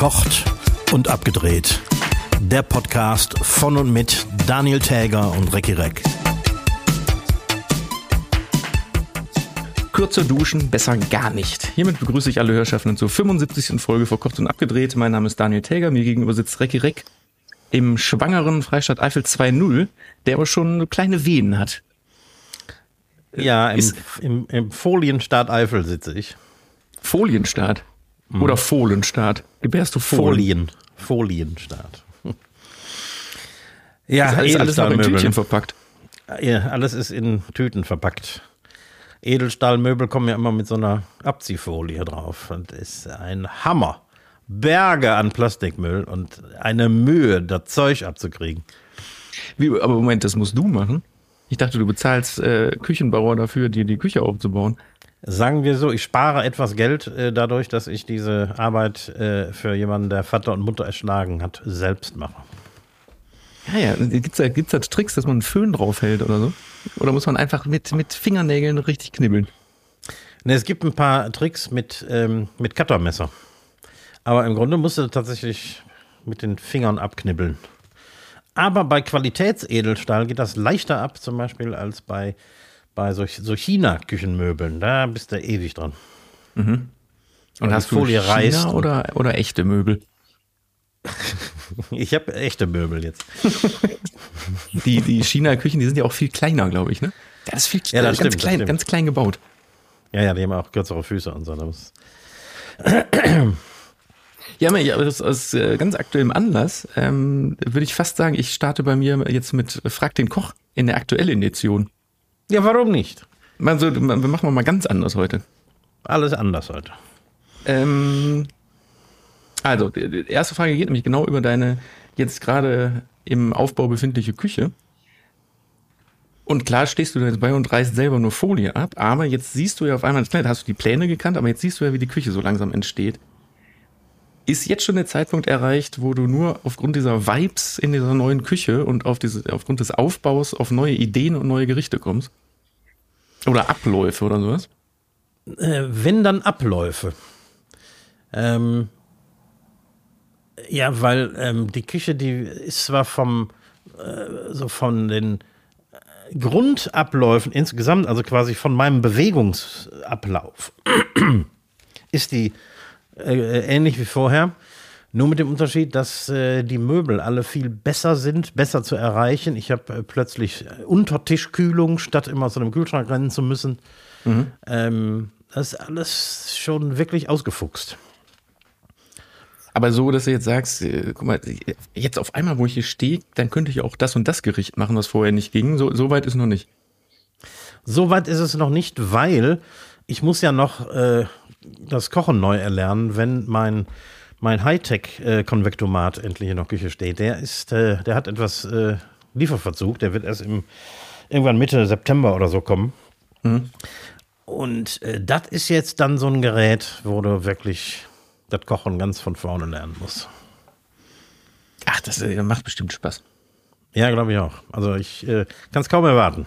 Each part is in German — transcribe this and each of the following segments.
Verkocht und abgedreht. Der Podcast von und mit Daniel Täger und Recki Reck. Kürzer duschen, besser gar nicht. Hiermit begrüße ich alle Hörschaffenden zur 75. Folge Verkocht und abgedreht. Mein Name ist Daniel Täger, mir gegenüber sitzt Recki Reck im schwangeren Freistaat Eifel 2.0, der aber schon kleine Wehen hat. Ja, im, im, im Folienstaat Eifel sitze ich. Folienstaat? Mhm. Oder Fohlenstaat? Gebärst du Fohlen? Folien. Folienstaat. ja, ist alles, alles noch in Tütchen verpackt. Ja, alles ist in Tüten verpackt. Edelstahlmöbel kommen ja immer mit so einer Abziehfolie drauf. Und ist ein Hammer. Berge an Plastikmüll und eine Mühe, das Zeug abzukriegen. Wie, aber Moment, das musst du machen? Ich dachte, du bezahlst äh, Küchenbauer dafür, dir die Küche aufzubauen. Sagen wir so, ich spare etwas Geld äh, dadurch, dass ich diese Arbeit äh, für jemanden, der Vater und Mutter erschlagen hat, selbst mache. Ja, ja. Gibt es da, gibt's da Tricks, dass man einen Föhn draufhält oder so? Oder muss man einfach mit, mit Fingernägeln richtig knibbeln? Ne, es gibt ein paar Tricks mit, ähm, mit Cuttermesser. Aber im Grunde musst du tatsächlich mit den Fingern abknibbeln. Aber bei Qualitätsedelstahl geht das leichter ab, zum Beispiel, als bei bei so, so China-Küchenmöbeln. Da bist du ewig dran. Mhm. Und, Und hast du Folie China reißt oder, oder echte Möbel? ich habe echte Möbel jetzt. die die China-Küchen, die sind ja auch viel kleiner, glaube ich, ne? Das ist viel ja, das ganz, stimmt, klein, ganz klein gebaut. Ja, ja, die haben auch kürzere Füße und so. Das ja, aus, aus äh, ganz aktuellem Anlass ähm, würde ich fast sagen, ich starte bei mir jetzt mit Frag den Koch in der aktuellen Edition. Ja, warum nicht? Also, wir machen mal ganz anders heute. Alles anders heute. Ähm, also, die erste Frage geht nämlich genau über deine jetzt gerade im Aufbau befindliche Küche. Und klar stehst du da jetzt bei und reißt selber nur Folie ab, aber jetzt siehst du ja auf einmal, klar, hast du die Pläne gekannt, aber jetzt siehst du ja, wie die Küche so langsam entsteht. Ist jetzt schon der Zeitpunkt erreicht, wo du nur aufgrund dieser Vibes in dieser neuen Küche und auf diese, aufgrund des Aufbaus auf neue Ideen und neue Gerichte kommst? Oder Abläufe oder sowas? Äh, wenn dann Abläufe. Ähm, ja, weil ähm, die Küche, die ist zwar vom, äh, so von den äh, Grundabläufen insgesamt, also quasi von meinem Bewegungsablauf, ist die äh, ähnlich wie vorher. Nur mit dem Unterschied, dass äh, die Möbel alle viel besser sind, besser zu erreichen. Ich habe äh, plötzlich äh, Untertischkühlung, statt immer zu einem Kühlschrank rennen zu müssen. Mhm. Ähm, das ist alles schon wirklich ausgefuchst. Aber so, dass du jetzt sagst, äh, guck mal, jetzt auf einmal, wo ich hier stehe, dann könnte ich auch das und das Gericht machen, was vorher nicht ging. So, so weit ist noch nicht. So weit ist es noch nicht, weil ich muss ja noch äh, das Kochen neu erlernen, wenn mein mein Hightech-Konvektomat endlich in der Küche steht. Der ist, äh, der hat etwas äh, Lieferverzug. Der wird erst im, irgendwann Mitte September oder so kommen. Mhm. Und äh, das ist jetzt dann so ein Gerät, wo du wirklich das Kochen ganz von vorne lernen musst. Ach, das äh, macht bestimmt Spaß. Ja, glaube ich auch. Also ich kann es kaum erwarten.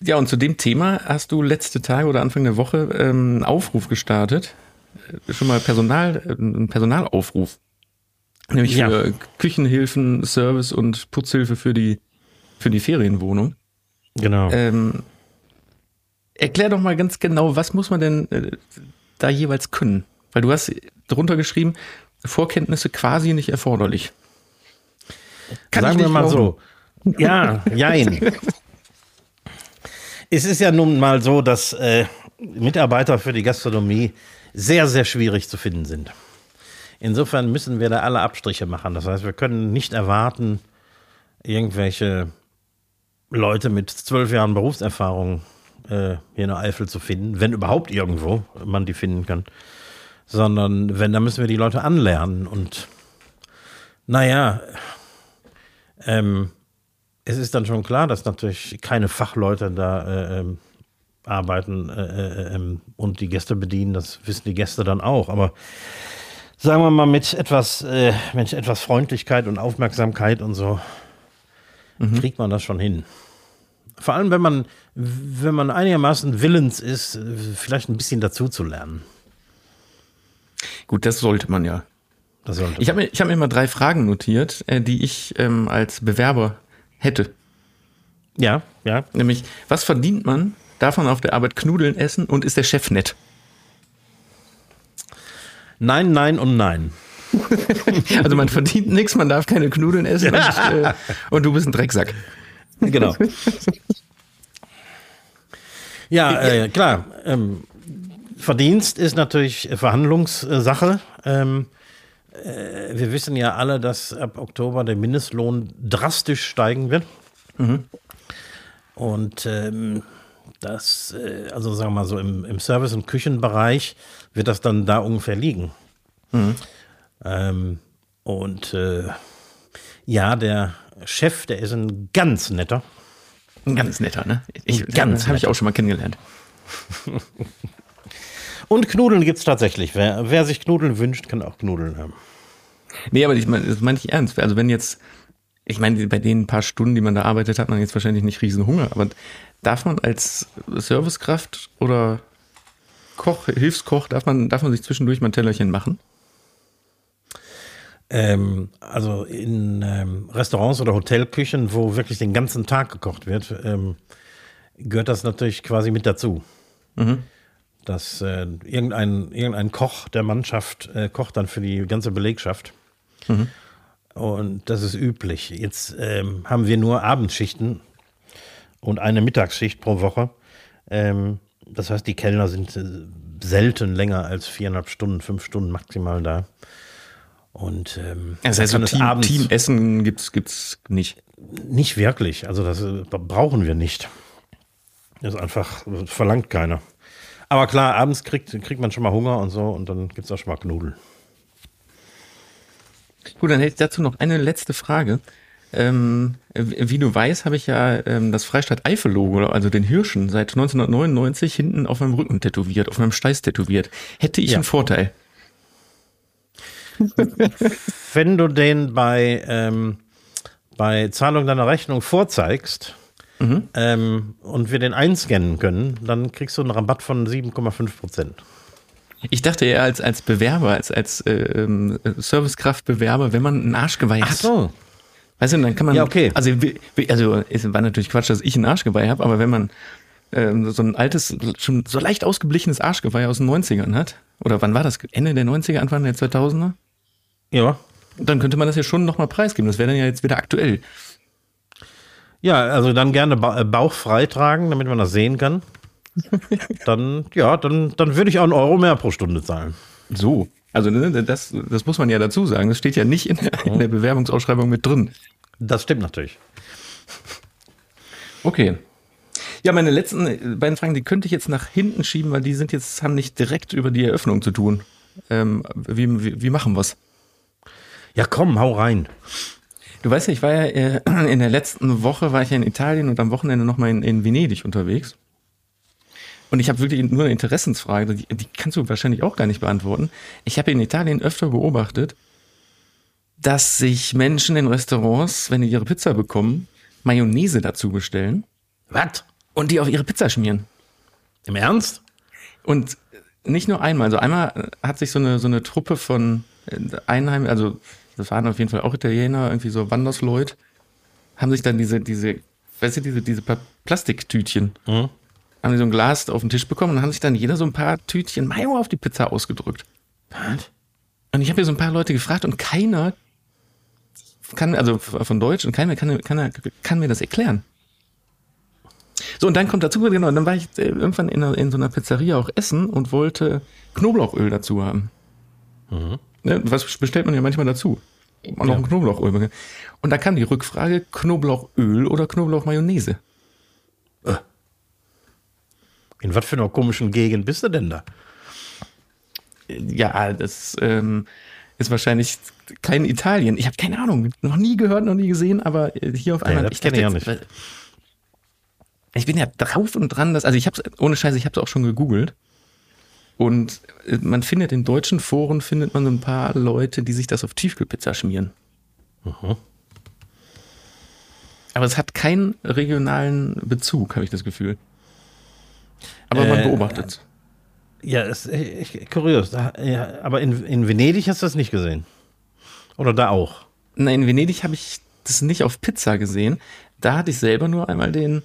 Ja, und zu dem Thema hast du letzte Tage oder Anfang der Woche ähm, einen Aufruf gestartet schon mal Personal, einen Personalaufruf. Nämlich ja. für Küchenhilfen, Service und Putzhilfe für die, für die Ferienwohnung. Genau. Ähm, erklär doch mal ganz genau, was muss man denn äh, da jeweils können? Weil du hast drunter geschrieben, Vorkenntnisse quasi nicht erforderlich. Kann Sagen wir mal glauben. so. Ja, jein. es ist ja nun mal so, dass äh, Mitarbeiter für die Gastronomie sehr, sehr schwierig zu finden sind. Insofern müssen wir da alle Abstriche machen. Das heißt, wir können nicht erwarten, irgendwelche Leute mit zwölf Jahren Berufserfahrung äh, hier in der Eifel zu finden, wenn überhaupt irgendwo man die finden kann. Sondern wenn, dann müssen wir die Leute anlernen. Und naja, ähm, es ist dann schon klar, dass natürlich keine Fachleute da äh, ähm, arbeiten äh, äh, ähm, und die Gäste bedienen, das wissen die Gäste dann auch. Aber sagen wir mal, mit etwas, äh, mit etwas Freundlichkeit und Aufmerksamkeit und so mhm. kriegt man das schon hin. Vor allem, wenn man, wenn man einigermaßen willens ist, vielleicht ein bisschen dazu zu lernen. Gut, das sollte man ja. Das sollte Ich habe mir, ich hab mir mal drei Fragen notiert, äh, die ich ähm, als Bewerber hätte. ja, ja. Nämlich, was verdient man? Darf man auf der Arbeit Knudeln essen und ist der Chef nett? Nein, nein und nein. Also man verdient nichts, man darf keine Knudeln essen und, äh, und du bist ein Drecksack. Genau. ja, äh, klar. Ähm, Verdienst ist natürlich Verhandlungssache. Ähm, äh, wir wissen ja alle, dass ab Oktober der Mindestlohn drastisch steigen wird. Und ähm, das, äh, also sagen wir mal so, im, im Service- und Küchenbereich wird das dann da ungefähr liegen. Ähm, und äh, ja, der Chef, der ist ein ganz netter. Ein ganz netter, ne? Ich, ganz habe ich auch schon mal kennengelernt. Und Knudeln gibt es tatsächlich. Wer, wer sich Knudeln wünscht, kann auch Knudeln haben. Nee, aber ich meine, das meine ich ernst. Also wenn jetzt, ich meine, bei den paar Stunden, die man da arbeitet, hat man jetzt wahrscheinlich nicht riesen Hunger, aber darf man als Servicekraft oder Koch, Hilfskoch, darf man, darf man sich zwischendurch mal ein Tellerchen machen? Ähm, also in ähm, Restaurants oder Hotelküchen, wo wirklich den ganzen Tag gekocht wird, ähm, gehört das natürlich quasi mit dazu. Dass äh, irgendein, irgendein Koch der Mannschaft äh, kocht dann für die ganze Belegschaft. Und das ist üblich. Jetzt ähm, haben wir nur Abendschichten und eine Mittagsschicht pro Woche. Ähm, das heißt, die Kellner sind äh, selten länger als viereinhalb Stunden, fünf Stunden maximal da. Und ähm, Das da heißt, so Team, Teamessen gibt's, gibt's nicht. nicht wirklich. Also das äh, brauchen wir nicht. Das ist einfach, das verlangt keiner. Aber klar, abends kriegt, kriegt man schon mal Hunger und so und dann gibt es auch schon mal Knudeln. Gut, dann hätte ich dazu noch eine letzte Frage. Ähm, wie du weißt, habe ich ja ähm, das Freistaat Eifel-Logo, also den Hirschen, seit 1999 hinten auf meinem Rücken tätowiert, auf meinem Steiß tätowiert. Hätte ich Ja. einen Vorteil? Wenn du den bei, ähm, bei Zahlung deiner Rechnung vorzeigst ähm, und wir den einscannen können, dann kriegst du einen Rabatt von 7,5 Prozent. Ich dachte eher als, als Bewerber, als, als äh, ähm, Servicekraftbewerber, wenn man ein Arschgeweih hat. Weißt du, dann kann man. Ja, okay. Also, also es war natürlich Quatsch, dass ich ein Arschgeweih habe, aber wenn man ähm, so ein altes, schon so leicht ausgeblichenes Arschgeweih aus den 90ern hat, oder wann war das? Ende der 90er, Anfang der 2000er? Ja. Dann könnte man das ja schon nochmal preisgeben. Das wäre dann ja jetzt wieder aktuell. Ja, also dann gerne ba äh, Bauch frei tragen, damit man das sehen kann. Dann, ja, dann, dann würde ich auch einen Euro mehr pro Stunde zahlen. So. Also ne, das, das muss man ja dazu sagen. Das steht ja nicht in der, in der Bewerbungsausschreibung mit drin. Das stimmt natürlich. Okay. Ja, meine letzten äh, beiden Fragen, die könnte ich jetzt nach hinten schieben, weil die sind jetzt, haben nicht direkt über die Eröffnung zu tun. Ähm, wie, wie, wie machen wir's? Ja, komm, hau rein. Du weißt ja, ich war ja äh, in der letzten Woche war ich ja in Italien und am Wochenende nochmal in, in Venedig unterwegs. Und ich habe wirklich nur eine Interessensfrage, die, die kannst du wahrscheinlich auch gar nicht beantworten. Ich habe in Italien öfter beobachtet, dass sich Menschen in Restaurants, wenn die ihre Pizza bekommen, Mayonnaise dazu bestellen Was? und die auf ihre Pizza schmieren. Im Ernst? Und nicht nur einmal, also einmal hat sich so eine, so eine Truppe von äh, Einheim, also das waren auf jeden Fall auch Italiener, irgendwie so Wandersleute, haben sich dann diese, diese, weißt du, diese, diese Plastiktütchen, Mhm. Haben die so ein Glas auf den Tisch bekommen und haben sich dann jeder so ein paar Tütchen Mayo auf die Pizza ausgedrückt. Was? Und ich habe hier so ein paar Leute gefragt und keiner kann, also von Deutsch, und keiner kann, kann, kann mir das erklären. So, und dann kommt dazu, genau, dann war ich äh, irgendwann in, einer, in so einer Pizzeria auch essen und wollte Knoblauchöl dazu haben. Ne, was bestellt man ja manchmal dazu? Und noch Ja. ein Knoblauchöl. Und da kam die Rückfrage, Knoblauchöl oder Knoblauchmayonnaise? In was für einer komischen Gegend bist du denn da? Ja, das ähm, ist wahrscheinlich kein Italien. Ich habe keine Ahnung, noch nie gehört, noch nie gesehen, aber äh, hier auf einmal. das kenn ich auch jetzt, weil- Ich bin ja drauf und dran, dass, also ich habe ohne Scheiße, ich habe es auch schon gegoogelt. Und äh, man findet in deutschen Foren findet man so ein paar Leute, die sich das auf Tiefkühlpizza schmieren. Aber es hat keinen regionalen Bezug, habe ich das Gefühl. Aber man Äh, beobachtet. Ja, ist echt kurios. Ja, aber in, in Venedig hast du das nicht gesehen. Oder da auch? Nein, in Venedig habe ich das nicht auf Pizza gesehen. Da hatte ich selber nur einmal den,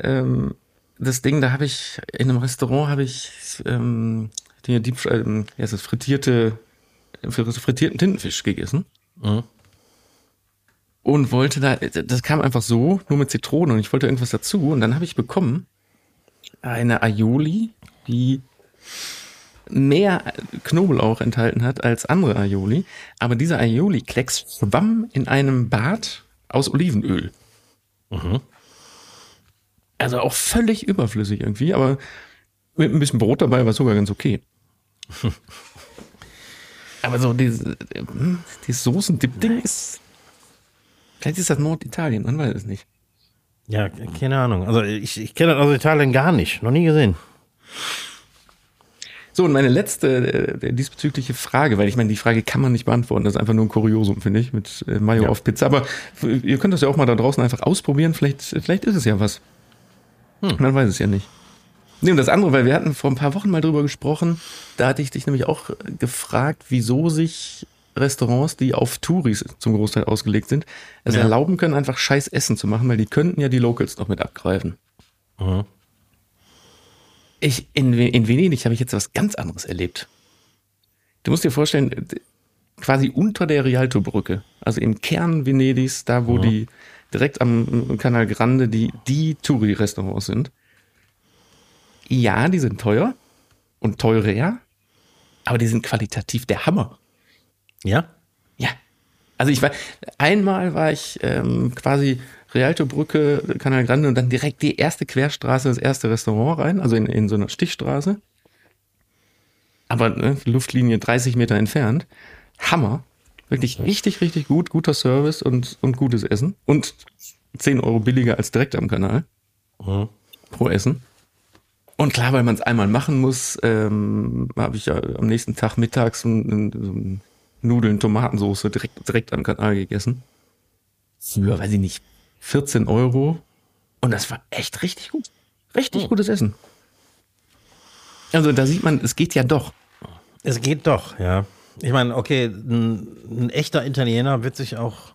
ähm, das Ding, da habe ich, in einem Restaurant habe ich ähm, die Deep, ähm, ja, das frittierte, frittierten Tintenfisch gegessen. Mhm. Und wollte da, das kam einfach so, nur mit Zitronen und ich wollte irgendwas dazu und dann habe ich bekommen eine Aioli, die mehr Knoblauch enthalten hat als andere Aioli. Aber dieser Aioli-Klecks schwamm in einem Bad aus Olivenöl. Mhm. Also auch völlig überflüssig irgendwie, aber mit ein bisschen Brot dabei war sogar ganz okay. aber so diese, dieses Soßen-Dip-Ding ist. Vielleicht ist das Norditalien, man weiß es nicht. Ja, keine Ahnung. Also ich, ich kenne das aus Italien gar nicht. Noch nie gesehen. So, und meine letzte äh, diesbezügliche Frage, weil ich meine, die Frage kann man nicht beantworten. Das ist einfach nur ein Kuriosum, finde ich, mit äh, Mayo ja. auf Pizza. Aber ihr könnt das ja auch mal da draußen einfach ausprobieren. Vielleicht, vielleicht ist es ja was. Hm. Man weiß es ja nicht. Nee, und das andere, weil wir hatten vor ein paar Wochen mal drüber gesprochen, da hatte ich dich nämlich auch gefragt, wieso sich Restaurants, die auf Touris zum Großteil ausgelegt sind, es ja. erlauben können, einfach scheiß Essen zu machen, weil die könnten ja die Locals noch mit abgreifen. Mhm. Ich, in, in Venedig habe ich jetzt was ganz anderes erlebt. Du musst dir vorstellen, quasi unter der Rialto-Brücke, also im Kern Venedigs, da wo mhm. die direkt am Canal Grande die, die Touri-Restaurants sind. Ja, die sind teuer und teurer, aber die sind qualitativ der Hammer. Ja? Ja. Also ich war, einmal war ich ähm, quasi Rialto-Brücke, Canal Grande und dann direkt die erste Querstraße, das erste Restaurant rein, also in, in so einer Stichstraße. Aber ne, Luftlinie 30 Meter entfernt. Hammer. Wirklich richtig, richtig gut, guter Service und, und gutes Essen. Und 10 Euro billiger als direkt am Kanal. Mhm. Pro Essen. Und klar, weil man es einmal machen muss, ähm, habe ich ja am nächsten Tag mittags so, so Nudeln, Tomatensoße direkt, direkt am Kanal gegessen. Für, weiß ich nicht, 14 Euro. Und das war echt richtig gut. Richtig oh. gutes Essen. Also da sieht man, es geht ja doch. Es geht doch, ja. Ich meine, okay, ein, ein, echter Italiener wird sich auch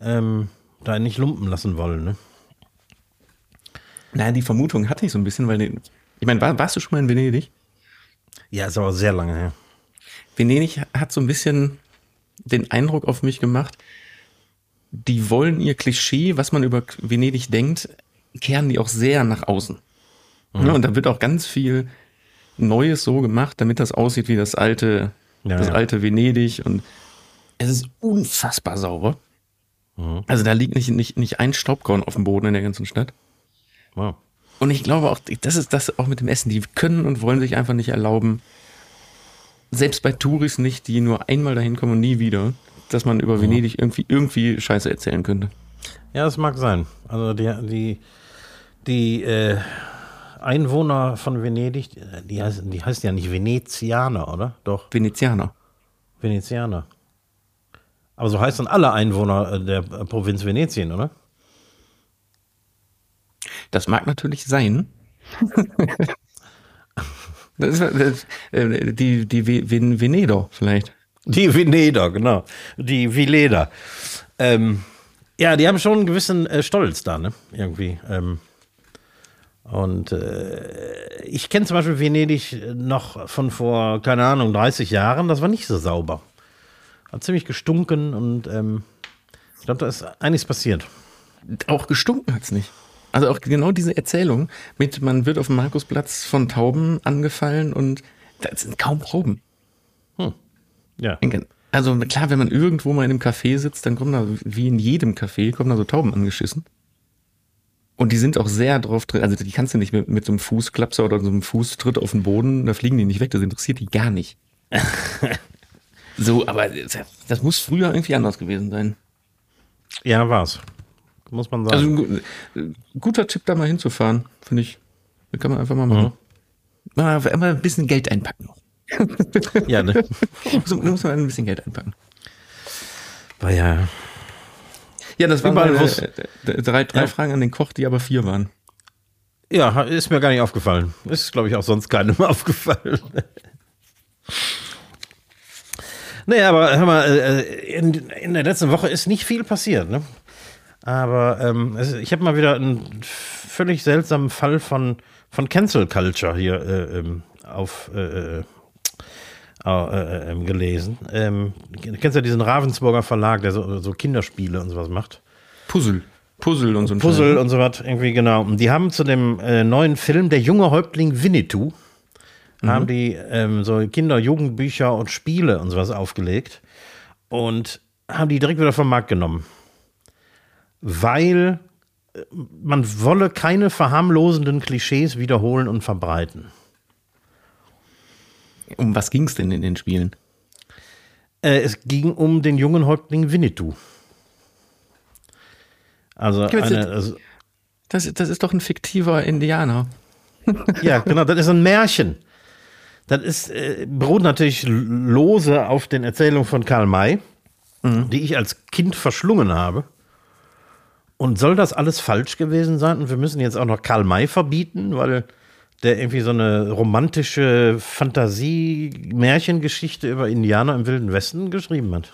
ähm, da nicht lumpen lassen wollen, ne? Naja, die Vermutung hatte ich so ein bisschen, weil, ich meine, war, warst du schon mal in Venedig? Ja, ist aber sehr lange her. Venedig hat so ein bisschen den Eindruck auf mich gemacht, die wollen ihr Klischee, was man über Venedig denkt, kehren die auch sehr nach außen. Mhm. Ja, und da wird auch ganz viel Neues so gemacht, damit das aussieht wie das alte, ja, das ja. alte Venedig und es ist unfassbar sauber. Mhm. Also da liegt nicht, nicht, nicht ein Staubkorn auf dem Boden in der ganzen Stadt. Wow. Und ich glaube auch, das ist das auch mit dem Essen. Die können und wollen sich einfach nicht erlauben, selbst bei Touris nicht, die nur einmal dahin kommen und nie wieder, dass man über Venedig irgendwie, irgendwie Scheiße erzählen könnte. Ja, das mag sein. Also die, die, die äh, Einwohner von Venedig, die heißen, die heißen ja nicht Venezianer, oder? Doch. Venezianer. Venezianer. Aber so heißen alle Einwohner äh, der äh, Provinz Venetien, oder? Das mag natürlich sein. das ist, das, äh, die die Venedo vielleicht. Die Veneder, genau. Die Vileda. Ähm, ja, die haben schon einen gewissen äh, Stolz da, ne? Irgendwie. Ähm, und äh, ich kenne zum Beispiel Venedig noch von vor, keine Ahnung, 30 Jahren. Das war nicht so sauber. Hat ziemlich gestunken und ähm, ich glaube, da ist einiges passiert. Auch gestunken hat es nicht. Also auch genau diese Erzählung mit, man wird auf dem Markusplatz von Tauben angefallen und da sind kaum Tauben. Hm. Ja. Also klar, wenn man irgendwo mal in einem Café sitzt, dann kommen da, wie in jedem Café, kommen da so Tauben angeschissen. Und die sind auch sehr drauf drin, also die kannst du nicht mit, mit so einem Fußklapser oder so einem Fußtritt auf den Boden, da fliegen die nicht weg, das interessiert die gar nicht. so, aber das muss früher irgendwie anders gewesen sein. Ja, war's. Muss man sagen. Also guter Tipp, da mal hinzufahren, finde ich. Da kann man einfach mal machen. Mhm. Mal, mal ein bisschen Geld einpacken noch. ja, ne? muss, muss man ein bisschen Geld einpacken. War ja. Ja, das waren meine, äh, drei, drei ja. Fragen an den Koch, die aber vier waren. Ja, ist mir gar nicht aufgefallen. Ist, glaube ich, auch sonst keinem aufgefallen. nee, aber hör mal, äh, in, in der letzten Woche ist nicht viel passiert, ne? Aber ähm, ich habe mal wieder einen völlig seltsamen Fall von, von Cancel Culture hier äh, ähm, auf äh, äh, äh, ähm, gelesen. Ähm, du kennst ja diesen Ravensburger Verlag, der so, so Kinderspiele und sowas macht. Puzzle. Puzzle und so ein Puzzle Film. und so was, irgendwie, genau. Und die haben zu dem äh, neuen Film Der junge Häuptling Winnetou, mhm. haben die ähm, so Kinder-, Jugendbücher und Spiele und sowas aufgelegt und haben die direkt wieder vom Markt genommen. Weil äh, man wolle keine verharmlosenden Klischees wiederholen und verbreiten. Um was ging es denn in den Spielen? Äh, es ging um den jungen Häuptling Winnetou. Also, eine, also das, das ist doch ein fiktiver Indianer. ja, genau, das ist ein Märchen. Das ist, äh, beruht natürlich lose auf den Erzählungen von Karl May, mhm. die ich als Kind verschlungen habe. Und soll das alles falsch gewesen sein? Und wir müssen jetzt auch noch Karl May verbieten, weil der irgendwie so eine romantische Fantasie-Märchengeschichte über Indianer im Wilden Westen geschrieben hat.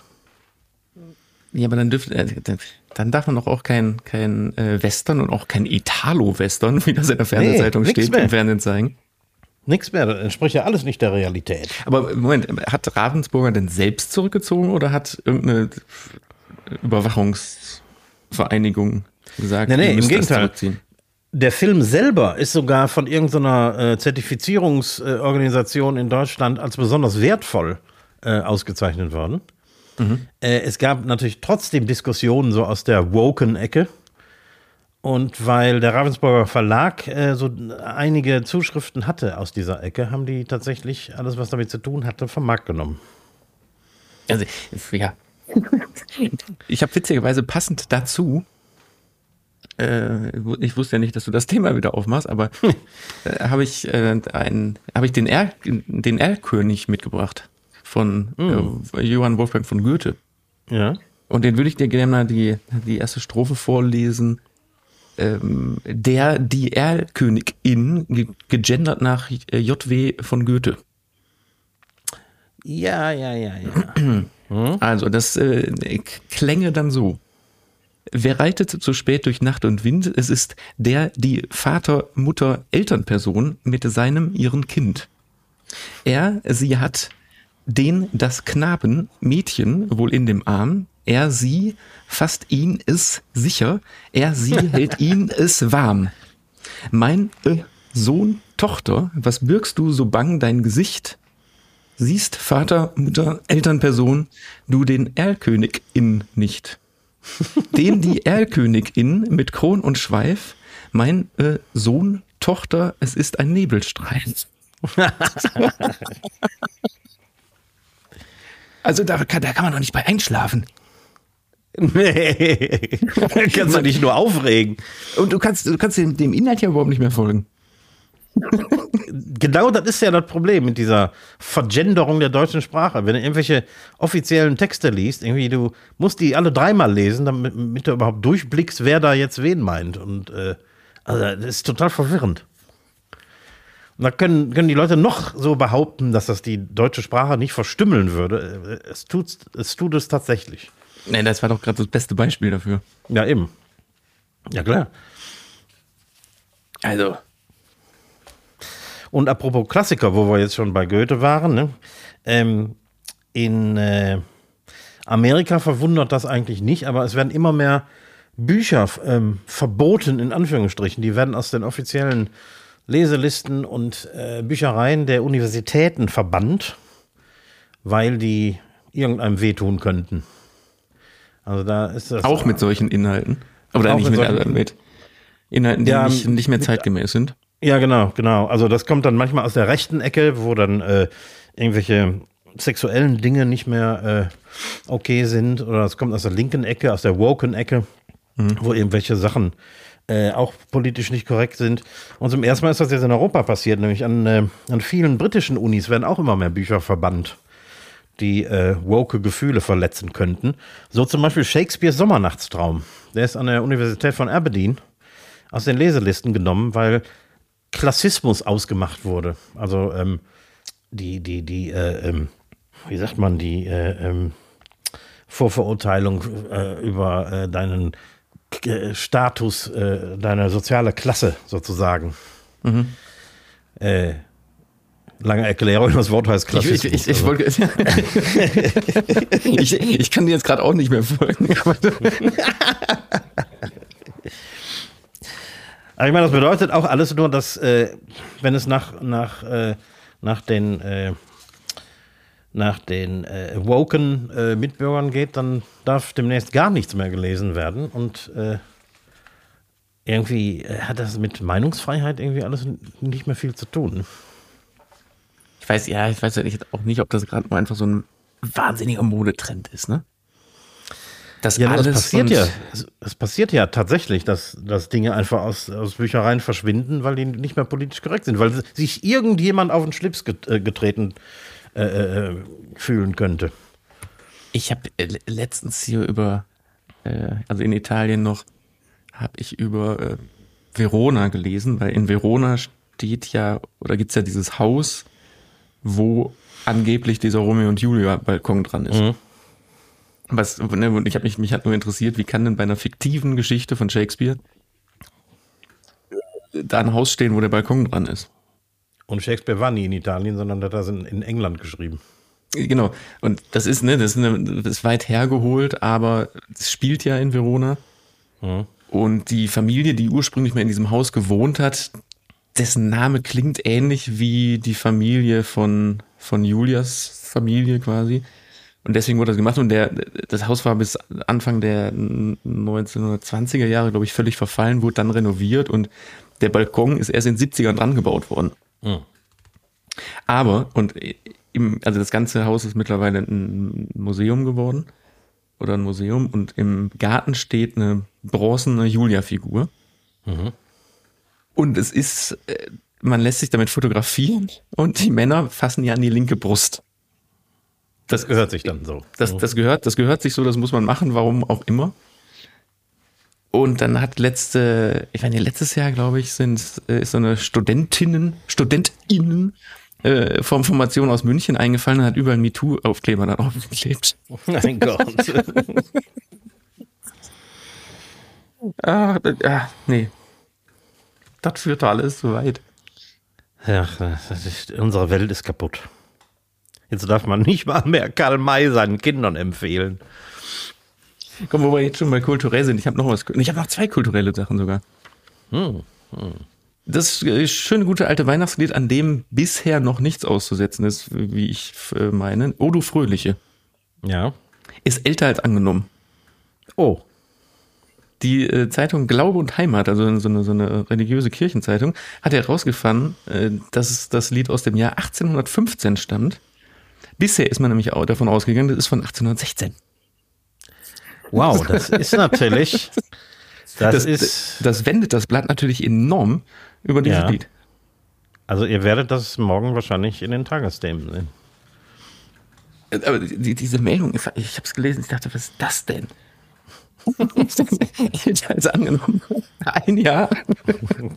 Ja, aber dann dürfte, äh, dann darf man doch auch kein, kein äh, Western und auch kein Italo-Western, wie das in der Fernsehzeitung nee, steht, mehr. im Fernsehen zeigen. Nichts mehr, das entspricht ja alles nicht der Realität. Aber Moment, hat Ravensburger denn selbst zurückgezogen oder hat irgendeine Überwachungsvereinigung gesagt, nee, nee, im Gegenteil. Der Film selber ist sogar von irgendeiner äh, Zertifizierungsorganisation in Deutschland als besonders wertvoll äh, ausgezeichnet worden. Mhm. Äh, es gab natürlich trotzdem Diskussionen so aus der Woken-Ecke. Und weil der Ravensburger Verlag äh, so einige Zuschriften hatte aus dieser Ecke, haben die tatsächlich alles, was damit zu tun hatte, vom Markt genommen. Also, ja. ich habe witzigerweise passend dazu äh, ich wusste ja nicht, dass du das Thema wieder aufmachst, aber äh, habe ich, äh, ein, hab ich den, er den Erlkönig mitgebracht von mm. äh, Johann Wolfgang von Goethe. Ja. Und den würde ich dir gerne mal die, die erste Strophe vorlesen. Ähm, der, die Erlkönigin, ge gegendert nach äh, JW von Goethe. Ja, ja, ja, ja. Also, das äh, klänge dann so. Wer reitet zu spät durch Nacht und Wind? Es ist der, die Vater, Mutter, Elternperson mit seinem, ihren Kind. Er, sie hat den das Knaben, Mädchen wohl in dem Arm, er sie, fasst ihn es sicher, er sie hält ihn es warm. Mein äh, Sohn, Tochter, was bürgst du so bang dein Gesicht? Siehst Vater, Mutter, Elternperson, du den Erlkönigin nicht. Den die Erlkönigin mit Kron und Schweif, mein äh, Sohn, Tochter, es ist ein Nebelstreit. Also da kann, da kann man doch nicht bei einschlafen. Nee, kannst du nicht nur aufregen. Und du kannst, du kannst dem, dem Inhalt ja überhaupt nicht mehr folgen. genau das ist ja das Problem mit dieser Vergenderung der deutschen Sprache. Wenn du irgendwelche offiziellen Texte liest, irgendwie, du musst die alle dreimal lesen, damit, damit du überhaupt durchblickst, wer da jetzt wen meint. Und äh, also das ist total verwirrend. Und da können, können die Leute noch so behaupten, dass das die deutsche Sprache nicht verstümmeln würde. Es tut es, tut es tatsächlich. Nee, das war doch gerade das beste Beispiel dafür. Ja, eben. Ja, klar. Also. Und apropos Klassiker, wo wir jetzt schon bei Goethe waren, ne? ähm, in äh, Amerika verwundert das eigentlich nicht, aber es werden immer mehr Bücher ähm, verboten, in Anführungsstrichen. Die werden aus den offiziellen Leselisten und äh, Büchereien der Universitäten verbannt, weil die irgendeinem wehtun könnten. Also da ist das. Auch mit solchen Inhalten. Oder nicht mit, mit, mit, Inhalten, die ja, nicht, nicht mehr zeitgemäß sind. Ja, genau, genau. Also das kommt dann manchmal aus der rechten Ecke, wo dann äh, irgendwelche sexuellen Dinge nicht mehr äh, okay sind. Oder es kommt aus der linken Ecke, aus der woken Ecke, mhm. wo irgendwelche Sachen äh, auch politisch nicht korrekt sind. Und zum ersten Mal ist das jetzt in Europa passiert, nämlich an, äh, an vielen britischen Unis werden auch immer mehr Bücher verbannt, die äh, woke Gefühle verletzen könnten. So zum Beispiel Shakespeares Sommernachtstraum. Der ist an der Universität von Aberdeen aus den Leselisten genommen, weil Klassismus ausgemacht wurde. Also ähm, die, die, die, äh, ähm, wie sagt man, die äh, ähm, Vorverurteilung äh, über äh, deinen äh, Status, äh, deine soziale Klasse sozusagen. Mhm. Äh, lange Erklärung, das Wort heißt Klassismus. Ich, ich, ich, wollte, ich, ich kann dir jetzt gerade auch nicht mehr folgen. Aber ich meine, das bedeutet auch alles nur, dass äh, wenn es nach, nach, äh, nach den, äh, nach den äh, woken äh, Mitbürgern geht, dann darf demnächst gar nichts mehr gelesen werden. Und äh, irgendwie hat das mit Meinungsfreiheit irgendwie alles nicht mehr viel zu tun. Ich weiß, ja, ich weiß ja auch nicht, ob das gerade nur einfach so ein wahnsinniger Modetrend ist, ne? Das ja, alles das passiert ja. Es passiert ja tatsächlich, dass, dass Dinge einfach aus, aus Büchereien verschwinden, weil die nicht mehr politisch korrekt sind, weil sich irgendjemand auf den Schlips äh, getreten äh, äh, fühlen könnte. Ich habe äh, letztens hier über, äh, also in Italien noch, habe ich über äh, Verona gelesen, weil in Verona steht ja, oder gibt es ja dieses Haus, wo angeblich dieser Romeo und Julia Balkon dran ist. Mhm. Was, ne, ich habe mich, mich hat nur interessiert, wie kann denn bei einer fiktiven Geschichte von Shakespeare da ein Haus stehen, wo der Balkon dran ist? Und Shakespeare war nie in Italien, sondern hat das in, in England geschrieben. Genau. Und das ist, ne, das ist, eine, das ist weit hergeholt, aber es spielt ja in Verona. Mhm. Und die Familie, die ursprünglich mal in diesem Haus gewohnt hat, dessen Name klingt ähnlich wie die Familie von, von Julias Familie quasi. Und deswegen wurde das gemacht und der, das Haus war bis Anfang der 1920er Jahre, glaube ich, völlig verfallen, wurde dann renoviert und der Balkon ist erst in den 70ern dran gebaut worden. Mhm. Aber, und im, also das ganze Haus ist mittlerweile ein Museum geworden oder ein Museum und im Garten steht eine bronzene Julia-Figur. Mhm. Und es ist, äh, man lässt sich damit fotografieren und die Männer fassen ja an die linke Brust. Das gehört sich dann so. Das, das, gehört, das gehört sich so, das muss man machen, warum auch immer. Und dann hat letzte, ich meine, letztes Jahr, glaube ich, sind äh, ist so eine Studentinnen, StudentInnen äh, Formation aus München eingefallen und hat überall MeToo-Aufkleber dann aufgeklebt. Oh mein Gott. ah, ah, nee. Das führt alles so weit. Ja, ist, unsere Welt ist kaputt. Jetzt darf man nicht mal mehr Karl May seinen Kindern empfehlen. Komm, wo wir jetzt schon mal kulturell sind, ich habe noch was. Ich habe noch zwei kulturelle Sachen sogar. Hm, hm. Das schöne, gute alte Weihnachtslied, an dem bisher noch nichts auszusetzen ist, wie ich äh, meine. Oh, du Fröhliche. Ja. Ist älter als angenommen. Oh. Die äh, Zeitung Glaube und Heimat, also so eine, so eine religiöse Kirchenzeitung, hat herausgefunden, äh, dass das Lied aus dem Jahr 1815 stammt Bisher ist man nämlich auch davon ausgegangen, das ist von 1816. Wow, das ist natürlich. Das, das, ist, das wendet das Blatt natürlich enorm über dieses ja. Lied. Also ihr werdet das morgen wahrscheinlich in den Tagesthemen sehen. Aber die, diese Meldung, ich habe es gelesen, ich dachte, was ist das denn? ich hätte als angenommen, ein Jahr.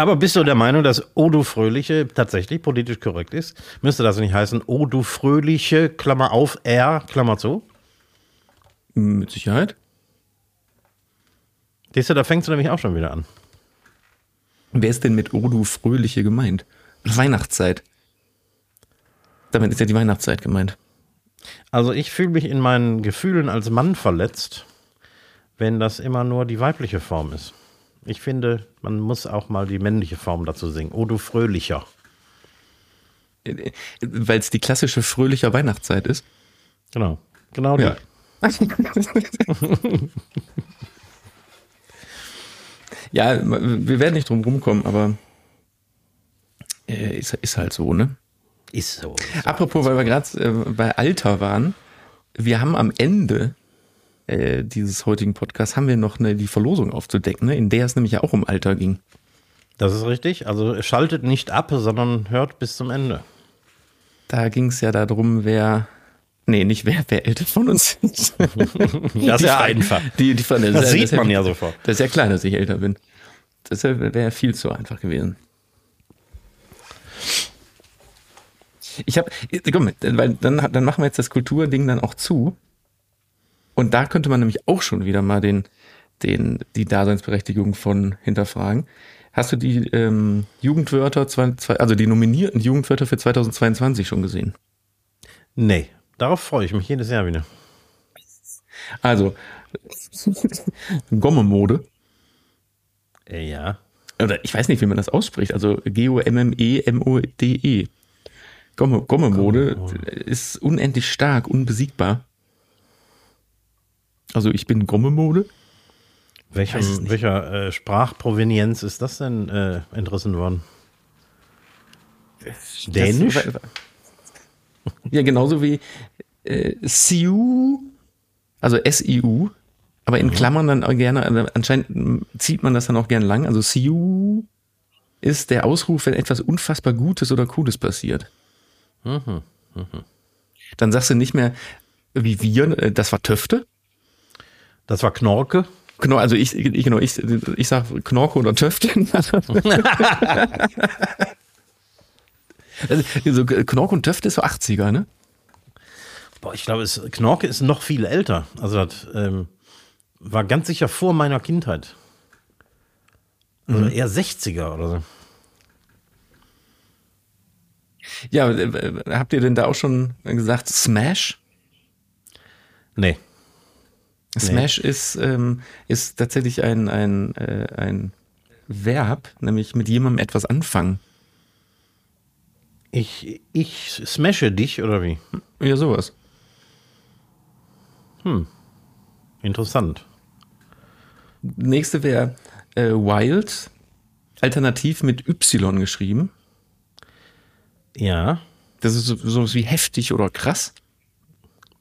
Aber bist du der Meinung, dass Odu Fröhliche tatsächlich politisch korrekt ist? Müsste das nicht heißen, Odu Fröhliche, Klammer auf, R, Klammer zu? Mit Sicherheit. Siehst du, da fängst du nämlich auch schon wieder an. Wer ist denn mit Odu Fröhliche gemeint? Weihnachtszeit. Damit ist ja die Weihnachtszeit gemeint. Also ich fühle mich in meinen Gefühlen als Mann verletzt, wenn das immer nur die weibliche Form ist. Ich finde, man muss auch mal die männliche Form dazu singen. Oh, du Fröhlicher. Weil es die klassische fröhliche Weihnachtszeit ist. Genau. Genau die. Ja. ja, wir werden nicht drum rumkommen, aber äh, ist, ist halt so, ne? Ist so. Apropos, weil wir gerade äh, bei Alter waren, wir haben am Ende äh, dieses heutigen Podcasts haben wir noch eine, die Verlosung aufzudecken, ne? in der es nämlich ja auch um Alter ging. Das ist richtig. Also schaltet nicht ab, sondern hört bis zum Ende. Da ging es ja darum, wer Nee, nicht wer, wer älter von uns ist. das ist ja einfach. Die, die, die, das, sieht man ja sofort. Das ist ja klar, dass ich älter bin. Das wäre viel zu einfach gewesen. Ich habe, äh, komm, weil dann, dann machen wir jetzt das Kulturding dann auch zu. Und da könnte man nämlich auch schon wieder mal den, den, die Daseinsberechtigung von hinterfragen. Hast du die ähm, Jugendwörter, zwei, zwei, also die nominierten Jugendwörter für 2022 schon gesehen? Nee, darauf freue ich mich jedes Jahr wieder. Also, Gommemode. Äh, ja. Oder ich weiß nicht, wie man das ausspricht. Also G-O-M-M-E-M-O-D-E. Gomme, Gommemode ist unendlich stark, unbesiegbar. Also ich bin Gommemode. Welchem, welcher äh, Sprachprovenienz ist das denn äh, entrissen worden? Dänisch? Das, ja, genauso wie äh, Siu, also S-I-U, aber in Klammern dann gerne, also anscheinend zieht man das dann auch gern lang. Also Siu ist der Ausruf, wenn etwas unfassbar Gutes oder Cooles passiert. Mhm. Dann sagst du nicht mehr, wie wir, äh, das war Töfte. Das war Knorke. Genau, also ich, ich, genau, ich, ich sag Knorke oder Töfte. also, so Knorke und Töfte ist so 80er, ne? Boah, ich glaube, es, Knorke ist noch viel älter. Also das ähm, war ganz sicher vor meiner Kindheit. Also eher 60er oder so. Ja, äh, habt ihr denn da auch schon gesagt Smash? Nee. Smash ist, ähm, ist tatsächlich ein, ein, äh, ein Verb, nämlich mit jemandem etwas anfangen. Ich, ich smashe dich oder wie? Ja, sowas. Interessant. Nächste wäre äh, Wild, alternativ mit Y geschrieben. Ja. Das ist so, sowas wie heftig oder krass.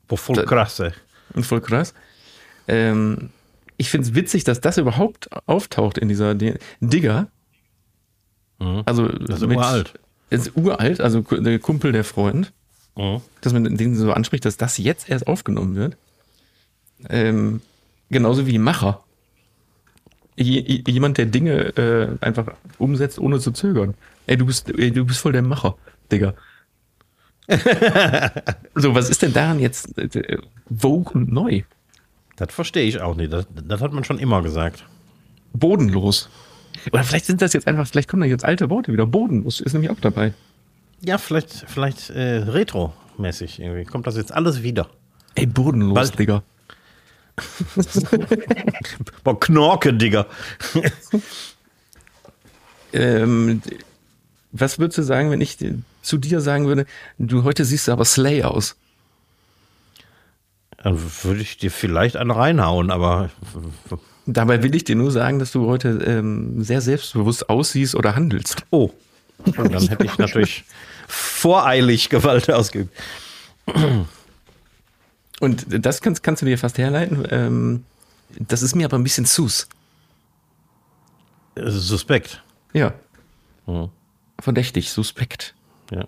Boah, voll krass, ey. Und voll krass. Ähm, ich finde es witzig, dass das überhaupt auftaucht in dieser D Digger. Also Das ist uralt. Ist uralt, also der Kumpel der Freund, Mhm. dass man den so anspricht, dass das jetzt erst aufgenommen wird. Ähm, genauso wie Macher. Je- jemand, der Dinge äh, einfach umsetzt, ohne zu zögern. Ey, du bist, ey, du bist voll der Macher, Digga. so, was ist denn daran jetzt äh, vogue und neu? Das verstehe ich auch nicht. Das, das hat man schon immer gesagt. bodenlos. Oder vielleicht sind das jetzt einfach, vielleicht kommen da jetzt alte Worte wieder. Bodenlos ist nämlich auch dabei. Ja, vielleicht, vielleicht äh, retro-mäßig irgendwie. Kommt das jetzt alles wieder? Ey, bodenlos, Bald- Digga. Boah, Knorke, Digga. Ähm, was würdest du sagen, wenn ich zu dir sagen würde, du heute siehst du aber Slay aus? Dann würde ich dir vielleicht einen reinhauen, aber Dabei will ich dir nur sagen, dass du heute ähm, sehr selbstbewusst aussiehst oder handelst. oh. Und dann hätte ich natürlich voreilig Gewalt ausgeübt. Und das kannst, kannst du dir fast herleiten. Ähm, das ist mir aber ein bisschen sus. Äh, Suspekt. Ja. Mhm. Verdächtig, suspekt. Ja.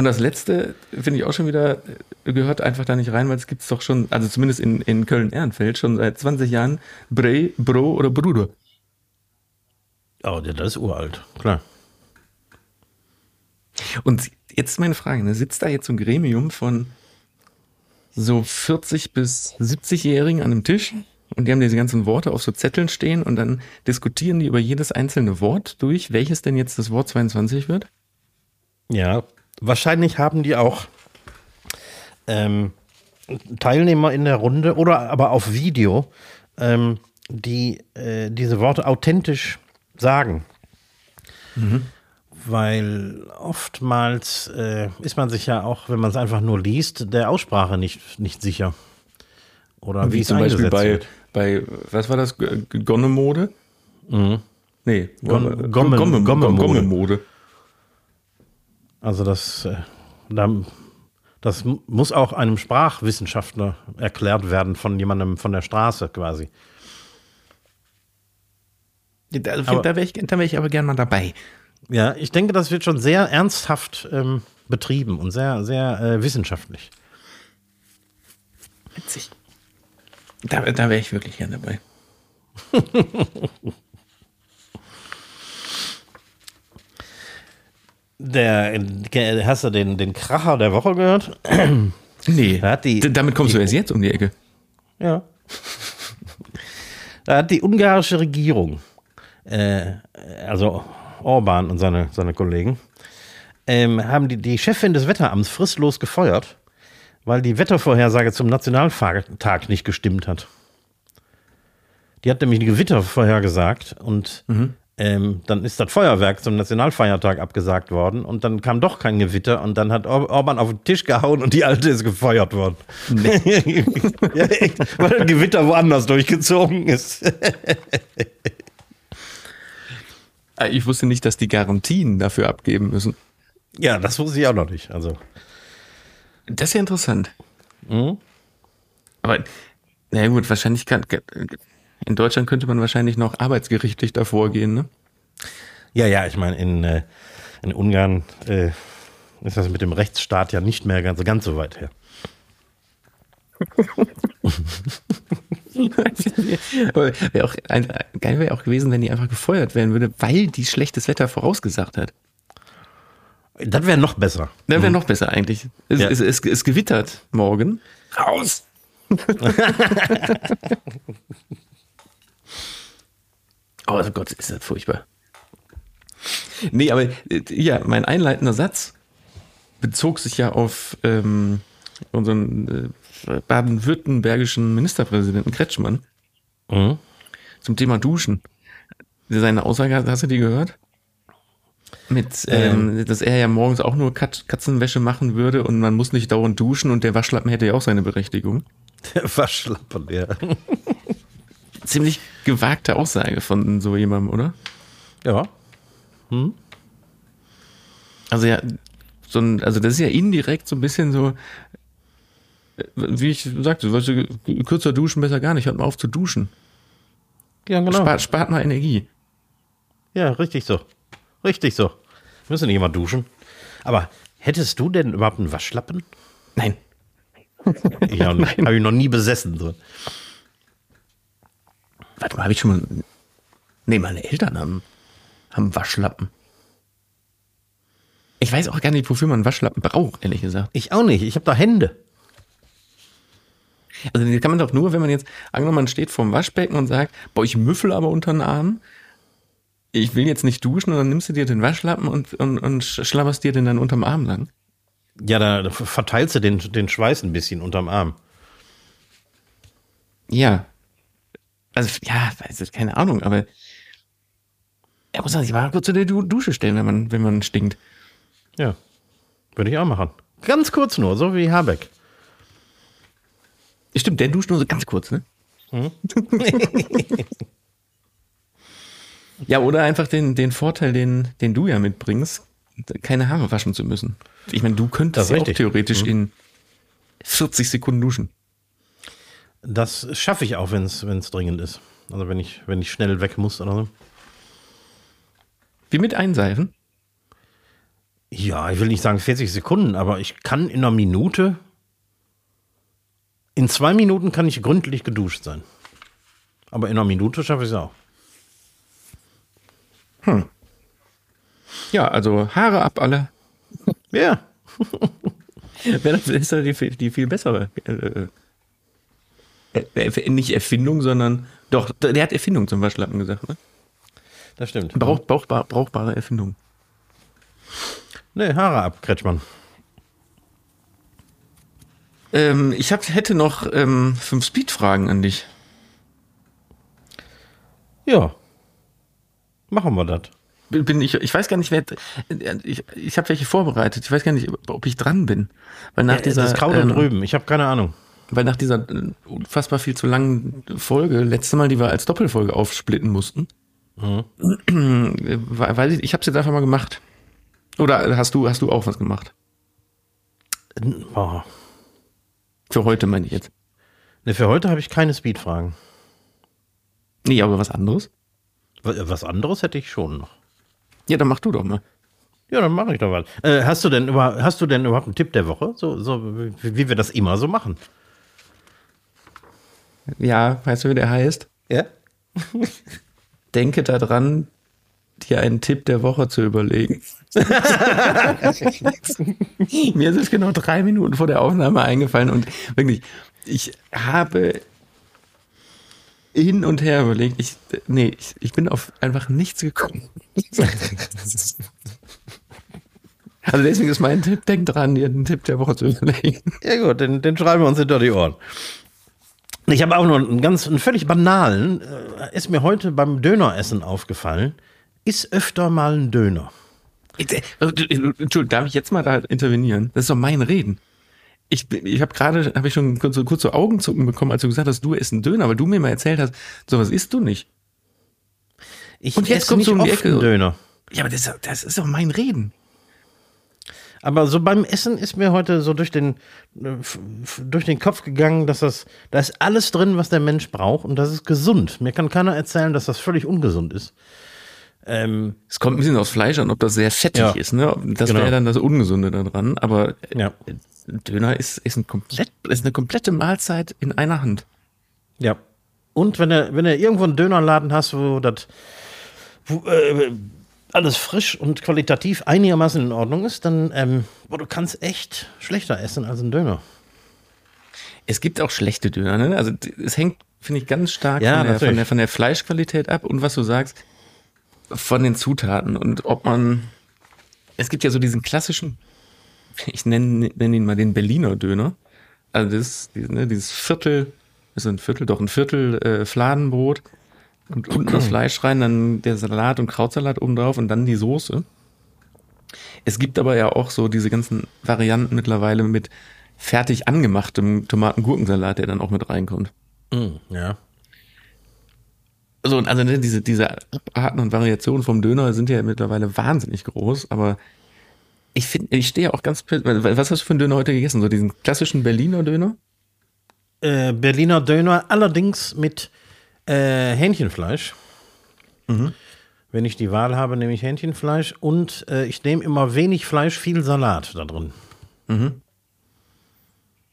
Und das letzte finde ich auch schon wieder, äh, gehört einfach da nicht rein, weil es gibt es doch schon, also zumindest in, in Köln-Ehrenfeld, schon seit 20 Jahren Bre, Bro oder Bruder. Oh, das ist uralt, klar. Und jetzt meine Frage, ne, sitzt da jetzt so ein Gremium von so 40 bis 70-Jährigen an einem Tisch und die haben diese ganzen Worte auf so Zetteln stehen und dann diskutieren die über jedes einzelne Wort durch, welches denn jetzt das Wort 22 wird? Ja, wahrscheinlich haben die auch ähm, Teilnehmer in der Runde oder aber auf Video, ähm, die äh, diese Worte authentisch sagen. Weil oftmals äh, ist man sich ja auch, wenn man es einfach nur liest, der Aussprache nicht, nicht sicher. Oder wie, es zum Beispiel bei, bei, was war das, Gonnemode? Nee, Gon- Gomme, Gomme- Gomme, Gommemode. Also das, äh, da, das mu- muss auch einem Sprachwissenschaftler erklärt werden von jemandem von der Straße quasi. Da, Aber- da wäre ich, wär ich aber gern mal dabei. Ja, ich denke, das wird schon sehr ernsthaft ähm, betrieben und sehr, sehr äh, wissenschaftlich. Witzig. Da, da wäre ich wirklich gern dabei. Der, hast du den, den Kracher der Woche gehört? Nee, Da die- damit kommst du erst jetzt um die Ecke. Ja. Da hat die ungarische Regierung, äh, also Orban und seine, seine Kollegen, ähm, haben die, die Chefin des Wetteramts fristlos gefeuert, weil die Wettervorhersage zum Nationaltag nicht gestimmt hat. Die hat nämlich ein Gewitter vorhergesagt und ähm, dann ist das Feuerwerk zum Nationalfeiertag abgesagt worden und dann kam doch kein Gewitter und dann hat Or Orban auf den Tisch gehauen und die Alte ist gefeuert worden. ja, echt, weil ein Gewitter woanders durchgezogen ist. Ah, Ich wusste nicht, dass die Garantien dafür abgeben müssen. ja, das wusste ich auch noch nicht. Also, Das ist ja interessant. Aber, na gut, wahrscheinlich kann, in Deutschland könnte man wahrscheinlich noch arbeitsgerichtlich davor gehen, ne? ja, ja, ich meine, in, äh, in Ungarn äh, ist das mit dem Rechtsstaat ja nicht mehr ganz, ganz so weit her. Aber wär auch, ein, geil wäre auch gewesen, wenn die einfach gefeuert werden würde, weil die schlechtes Wetter vorausgesagt hat. Das wäre noch besser. Das wäre noch besser eigentlich. Es, Ja. es, es, es gewittert morgen. Raus! oh Gott, ist das furchtbar. Nee, aber äh, ja, mein einleitender Satz bezog sich ja auf ähm, unseren äh, baden-württembergischen Ministerpräsidenten Kretschmann Mhm. zum Thema Duschen. Seine Aussage, hast du die gehört? Mit, ähm, dass er ja morgens auch nur Kat Katzenwäsche machen würde und man muss nicht dauernd duschen und der Waschlappen hätte ja auch seine Berechtigung. Der Verschlappen, ja. Ziemlich gewagte Aussage von so jemandem, oder? Ja. Also ja, so ein, also das ist ja indirekt so ein bisschen so, äh, wie ich sagte, weißt du, kürzer duschen, besser gar nicht, hört mal auf zu duschen. Ja, genau. Spart, spart mal Energie. Ja, richtig so. Richtig so. Wir müssen nicht immer duschen. Aber hättest du denn überhaupt einen Waschlappen? Nein. Ich habe hab ich noch nie besessen. So. Warte mal, habe ich schon mal. Nee, meine Eltern haben, haben Waschlappen. Ich weiß auch gar nicht, wofür man einen Waschlappen braucht, ehrlich gesagt. Ich auch nicht. Ich habe da Hände. Also den kann man doch nur, wenn man jetzt, angenommen, man steht vorm Waschbecken und sagt, boah, ich müffel aber unter den Arm. Ich will jetzt nicht duschen und dann nimmst du dir den Waschlappen und, und, und schlabberst dir den dann unterm Arm lang. Ja, da verteilst du den, den Schweiß ein bisschen unterm Arm. Ja. Also, ja, ich, keine Ahnung, aber er muss sich mal kurz zu der Du- Dusche stellen, wenn man, wenn man stinkt. Ja. Würde ich auch machen. Ganz kurz nur, so wie Habeck. Stimmt, der duscht nur so ganz kurz, ne? ja, oder einfach den, den Vorteil, den, den du ja mitbringst, keine Haare waschen zu müssen. Ich meine, du könntest ja auch theoretisch in 40 Sekunden duschen. Das schaffe ich auch, wenn es dringend ist. Also wenn ich, wenn ich schnell weg muss oder so. Wie mit Einseifen? Ja, ich will nicht sagen 40 Sekunden, aber ich kann in einer Minute, in zwei Minuten kann ich gründlich geduscht sein. Aber in einer Minute schaffe ich es auch. Ja, also Haare ab alle. Ja. Wäre das ist die, die viel bessere. Äh, äh, äh, nicht Erfindung, sondern. Doch, der hat Erfindung zum Waschlappen gesagt, ne? Das stimmt. Brauch, brauchbar, brauchbare Erfindung. Nee, Haare ab, Kretschmann. Ähm, ich hab, hätte noch ähm, fünf Speed-Fragen an dich. Ja. Machen wir das. Bin bin ich, ich weiß gar nicht, wer. Ich, ich habe welche vorbereitet. Ich weiß gar nicht, ob ich dran bin. Weil nach dieser. das Kraut ähm, drüben. Ich habe keine Ahnung. Weil nach dieser äh, unfassbar viel zu langen Folge, letzte Mal, die wir als Doppelfolge aufsplitten mussten, äh, wa- weiß ich, ich habe es jetzt einfach mal gemacht. Oder hast du, hast du auch was gemacht? Boah. Für heute meine ich jetzt. Nee, für heute habe ich keine Speedfragen. Nee, aber was anderes? Wa- Was anderes hätte ich schon noch. Ja, dann mach du doch mal. Ja, dann mache ich doch was. Äh, hast, du denn über, hast du denn überhaupt einen Tipp der Woche? So, so wie, wie wir das immer so machen. Ja, weißt du, wie der heißt? Ja? Denke daran, dir einen Tipp der Woche zu überlegen. Mir ist es genau drei Minuten vor der Aufnahme eingefallen und wirklich, ich habe hin und her überlegt. Ich, nee, ich, ich bin auf einfach nichts gekommen. Also deswegen ist mein Tipp, denk dran, dir den Tipp der Woche zu überlegen. Ja gut, den, den schreiben wir uns hinter die Ohren. Ich habe auch noch einen ganz, einen völlig banalen, äh, ist mir heute beim Döneressen aufgefallen, ist öfter mal ein Döner. Entschuldigung, darf ich jetzt mal da intervenieren? Das ist doch mein Reden. Ich, ich habe gerade, habe ich schon kurz, kurz so Augenzucken bekommen, als du gesagt hast, du isst einen Döner, weil du mir mal erzählt hast, sowas isst du nicht. Ich Und jetzt kommst du um die Ecke. Döner. Ja, aber das, das ist doch mein Reden. Aber so beim Essen ist mir heute so durch den, durch den Kopf gegangen, dass das, da ist alles drin, was der Mensch braucht und das ist gesund. Mir kann keiner erzählen, dass das völlig ungesund ist. Ähm, es kommt ein bisschen aufs Fleisch an, ob das sehr fettig ja, ist, ne? Das genau. wäre dann das Ungesunde daran. Aber ja. Döner ist, ist, ein komplett, ist eine komplette Mahlzeit in einer Hand. Ja. Und wenn du, wenn du irgendwo einen Dönerladen hast, wo das wo, äh, alles frisch und qualitativ einigermaßen in Ordnung ist, dann ähm, boah, du kannst echt schlechter essen als ein Döner. Es gibt auch schlechte Döner, ne? Also es hängt, finde ich, ganz stark ja, von, der, von, der, von der Fleischqualität ab und was du sagst, von den Zutaten und ob man. Es gibt ja so diesen klassischen, ich nenne nenn ihn mal den Berliner Döner. Also das, ne, dieses Viertel, ist ein Viertel, doch ein Viertel äh, Fladenbrot und unten das Fleisch rein, dann der Salat und Krautsalat oben drauf und dann die Soße. Es gibt aber ja auch so diese ganzen Varianten mittlerweile mit fertig angemachtem Tomaten-Gurkensalat, der dann auch mit reinkommt. Mm, ja. So, und also ne, diese, diese Arten und Variationen vom Döner sind ja mittlerweile wahnsinnig groß, aber ich finde, ich stehe auch ganz, was hast du für einen Döner heute gegessen? So diesen klassischen Berliner Döner? Äh, Berliner Döner, allerdings mit äh, Hähnchenfleisch. Mhm. Wenn ich die Wahl habe, nehme ich Hähnchenfleisch und äh, ich nehme immer wenig Fleisch, viel Salat da drin. Mhm.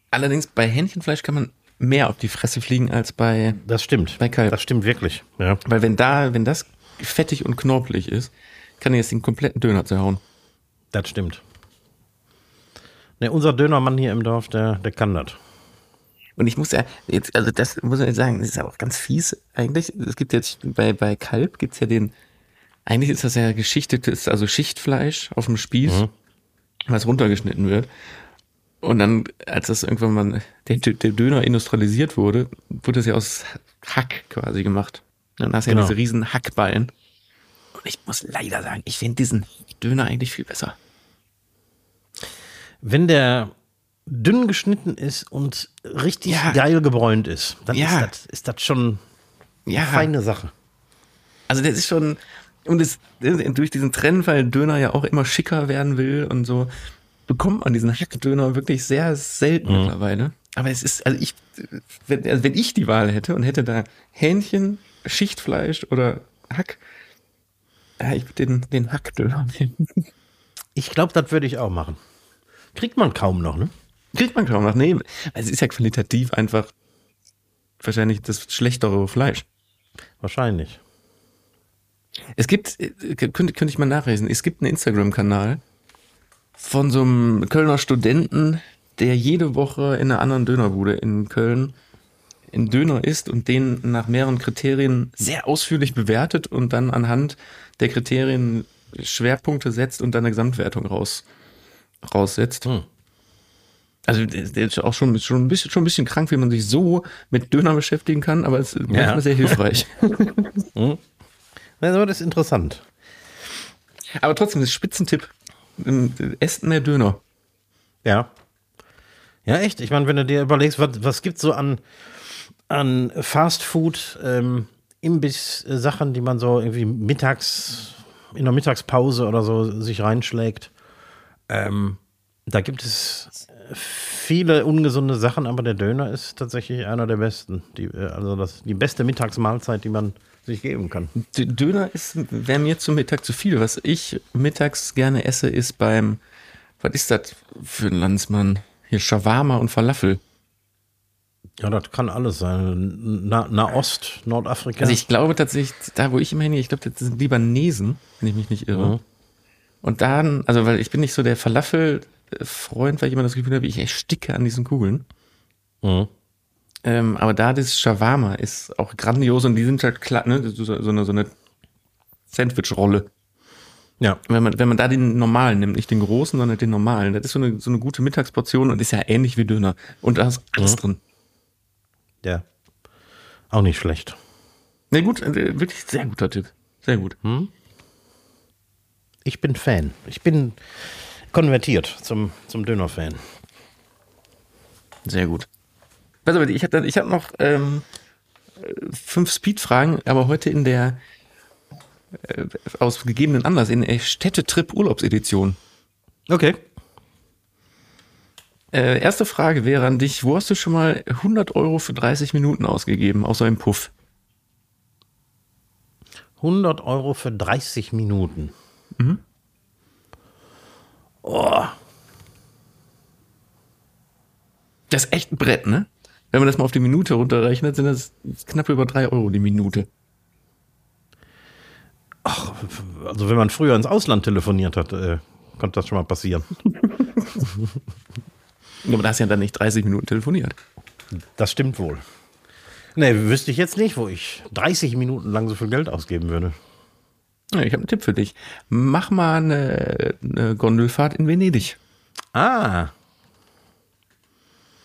Allerdings bei Hähnchenfleisch kann man mehr auf die Fresse fliegen als bei Das stimmt. Bei Kalb. Das stimmt wirklich. Ja. Weil wenn da, wenn das fettig und knorpelig ist, kann ich jetzt den kompletten Döner zerhauen. Das stimmt. Ne, unser Dönermann hier im Dorf, der, der kann das. Und ich muss ja, jetzt, also das muss man jetzt sagen, das ist auch ganz fies eigentlich. Es gibt jetzt bei, bei Kalb gibt's ja den, eigentlich ist das ja geschichtetes, also Schichtfleisch auf dem Spieß, mhm. was runtergeschnitten wird. Und dann, als das irgendwann mal der, der Döner industrialisiert wurde, wurde das ja aus Hack quasi gemacht. Und dann hast du genau. ja diese riesen Hackballen. Und ich muss leider sagen, ich finde diesen Döner eigentlich viel besser. Wenn der dünn geschnitten ist und richtig ja. geil gebräunt ist, dann ja. ist, das, ist das schon ja. eine feine Sache. Also das ist schon, und es, durch diesen Trend, weil Döner ja auch immer schicker werden will und so, bekommt man diesen Hackdöner wirklich sehr selten mhm. mittlerweile. Aber es ist, also ich, wenn, also wenn ich die Wahl hätte und hätte da Hähnchen, Schichtfleisch oder Hack, ja, ich würde den, den Hackdöner nehmen. Ich glaube, das würde ich auch machen. Kriegt man kaum noch, ne? Kriegt man kaum noch. Nee, es ist ja qualitativ einfach wahrscheinlich das schlechtere Fleisch. Wahrscheinlich. Es gibt, äh, könnte, könnte ich mal nachlesen, es gibt einen Instagram-Kanal von so einem Kölner Studenten, der jede Woche in einer anderen Dönerbude in Köln in Döner isst und den nach mehreren Kriterien sehr ausführlich bewertet und dann anhand der Kriterien Schwerpunkte setzt und dann eine Gesamtwertung raus, raussetzt. Hm. Also der ist auch schon, schon, ein bisschen, schon ein bisschen krank, wie man sich so mit Döner beschäftigen kann, aber es ist ja. manchmal sehr hilfreich. Also das ist interessant. Aber trotzdem, das ist Spitzentipp. Esst mehr Döner. Ja. Ja, echt. Ich meine, wenn du dir überlegst, was, was gibt so an, an Fast Food, ähm, Imbiss-Sachen, die man so irgendwie mittags, in der Mittagspause oder so sich reinschlägt. Ähm, da gibt es viele ungesunde Sachen, aber der Döner ist tatsächlich einer der besten. Die, äh, also das, die beste Mittagsmahlzeit, die man sich geben kann. Döner ist wäre mir zum Mittag zu viel. Was ich mittags gerne esse, ist beim, was ist das für ein Landsmann? Hier Shawarma und Falafel. Ja, das kann alles sein. Na, Nahost, Nordafrika. Also ich glaube tatsächlich, da wo ich immer hingehe, ich glaube, das sind Libanesen, wenn ich mich nicht irre. Mhm. Und dann, also weil ich bin nicht so der Falafel-Freund, weil ich immer das Gefühl habe, ich ersticke an diesen Kugeln. Mhm. Ähm, aber da das Shawarma ist auch grandios und die sind halt klar, ne, so, so eine, so eine Sandwich-Rolle. Ja. Wenn man, wenn man da den normalen nimmt, nicht den großen, sondern den normalen, das ist so eine, so eine gute Mittagsportion und ist ja ähnlich wie Döner. Und da ist alles Mhm. drin. Ja. Auch nicht schlecht. Na gut, äh, wirklich sehr guter Tipp. Sehr gut. Ich bin Fan. Ich bin konvertiert zum, zum Döner-Fan. Sehr gut. Auf, ich ich hab noch ähm, äh, fünf Speed-Fragen, aber heute in der äh, aus gegebenen Anlass in der Städtetrip-Urlaubsedition. Okay. Äh, erste Frage wäre an dich, wo hast du schon mal 100 Euro für 30 Minuten ausgegeben, außer im Puff? 100 Euro für 30 Minuten. Oh, Das ist echt ein Brett, ne? Wenn man das mal auf die Minute runterrechnet, sind das knapp über drei Euro die Minute. also wenn man früher ins Ausland telefoniert hat, äh, konnte das schon mal passieren. Aber da hast ja dann nicht 30 Minuten telefoniert. Das stimmt wohl. Nee, wüsste ich jetzt nicht, wo ich 30 Minuten lang so viel Geld ausgeben würde. Ja, ich habe einen Tipp für dich. Mach mal eine, eine Gondelfahrt in Venedig. Ah,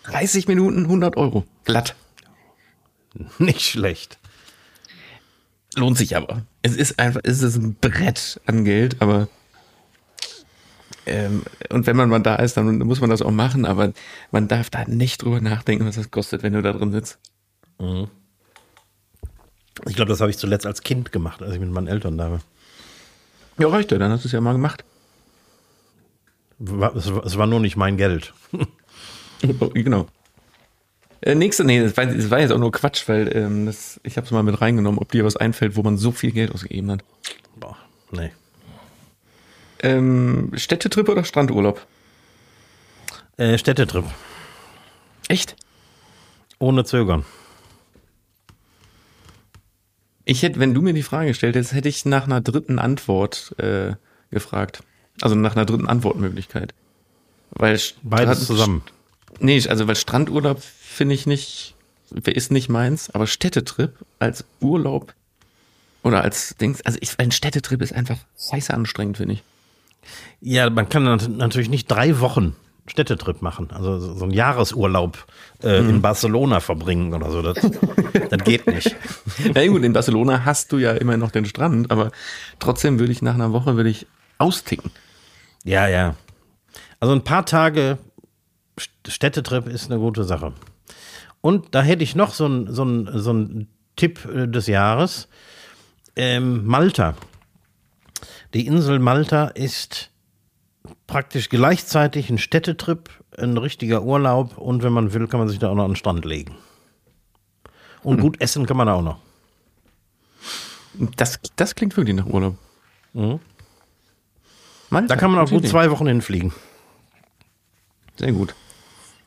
30 Minuten, 100 Euro. Glatt. nicht schlecht. Lohnt sich aber. Es ist einfach, es ist ein Brett an Geld, aber ähm, und wenn man mal da ist, dann muss man das auch machen, aber man darf da nicht drüber nachdenken, was das kostet, wenn du da drin sitzt. Ich glaube, das habe ich zuletzt als Kind gemacht, als ich mit meinen Eltern da war. Ja, reicht ja, dann hast du es ja mal gemacht. War- Es war, es war nur nicht mein Geld. genau. Äh, nächste, nee, das war, das war jetzt auch nur Quatsch, weil ähm, das, ich habe es mal mit reingenommen, ob dir was einfällt, wo man so viel Geld ausgegeben hat. Boah, nee. Ähm, Städtetrip oder Strandurlaub? Äh, Städtetrip. Echt? Ohne Zögern. Ich hätte, wenn du mir die Frage gestellt hättest, hätte ich nach einer dritten Antwort äh, gefragt. Also nach einer dritten Antwortmöglichkeit. Weil Beides zusammen. Nee, also weil Strandurlaub finde ich nicht, ist nicht meins, aber Städtetrip als Urlaub oder als Dings, also ich, ein Städtetrip ist einfach scheiße anstrengend, finde ich. Ja, man kann nat- natürlich nicht drei Wochen Städtetrip machen. Also so einen Jahresurlaub äh, in Barcelona verbringen oder so. Das, das geht nicht. Na gut, in Barcelona hast du ja immer noch den Strand, aber trotzdem würde ich nach einer Woche würde ich austicken. Ja, ja. Also ein paar Tage Städtetrip ist eine gute Sache. Und da hätte ich noch so einen so einen- so einen Tipp äh, des Jahres. Ähm, Malta. Die Insel Malta ist praktisch gleichzeitig ein Städtetrip, ein richtiger Urlaub und wenn man will, kann man sich da auch noch an den Strand legen. Und gut essen kann man da auch noch. Das, das klingt wirklich nach Urlaub. Malta, Da kann man auch gut zwei Wochen hinfliegen. Sehr gut.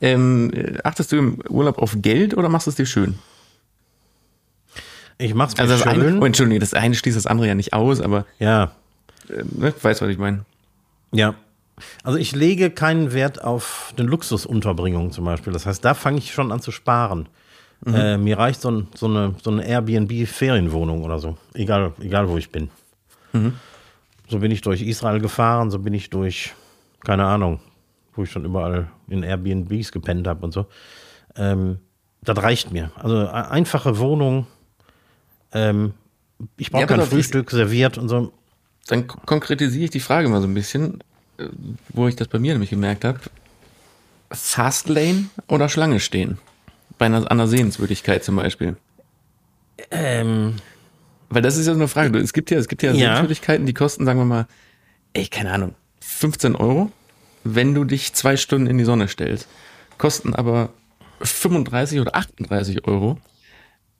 Ähm, äh, achtest du im Urlaub auf Geld oder machst du es dir schön? Ich mach's mir Also das schön. eine, oh, Entschuldigung, das eine schließt das andere ja nicht aus, aber ja, äh, ne, weißt was ich meine. Ja. Also ich lege keinen Wert auf den Luxusunterbringung zum Beispiel. Das heißt, da fange ich schon an zu sparen. Äh, mir reicht so, ein, so eine, so eine Airbnb-Ferienwohnung oder so. Egal, egal wo ich bin. So bin ich durch Israel gefahren, so bin ich durch, keine Ahnung, wo ich schon überall in Airbnbs gepennt habe und so. Ähm, das reicht mir. Also einfache Wohnung. Ähm, ich brauche Ja, kein Frühstück serviert und so. Dann konkretisiere ich die Frage mal so ein bisschen, äh, wo ich das bei mir nämlich gemerkt habe. Fastlane oder Schlange stehen? Bei einer, einer Sehenswürdigkeit zum Beispiel. Ähm, Weil das ist ja so eine Frage. Es gibt ja, es gibt ja, Ja. Sehenswürdigkeiten, die kosten, sagen wir mal, ey, keine Ahnung, 15 Euro, wenn du dich zwei Stunden in die Sonne stellst. Kosten aber 35 oder 38 Euro,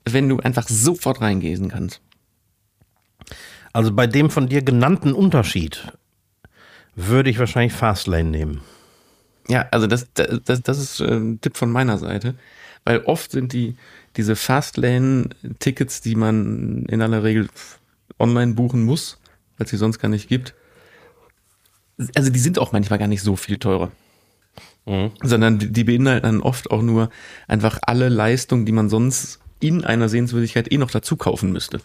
wenn du einfach sofort reingehen kannst. Also bei dem von dir genannten Unterschied würde ich wahrscheinlich Fastlane nehmen. Ja, also das, das, das ist äh, ein Tipp von meiner Seite, Weil oft sind die, diese Fastlane-Tickets, die man in aller Regel online buchen muss, weil es sie sonst gar nicht gibt. Also die sind auch manchmal gar nicht so viel teurer. Mhm. Sondern die, beinhalten dann oft auch nur einfach alle Leistungen, die man sonst in einer Sehenswürdigkeit eh noch dazu kaufen müsste.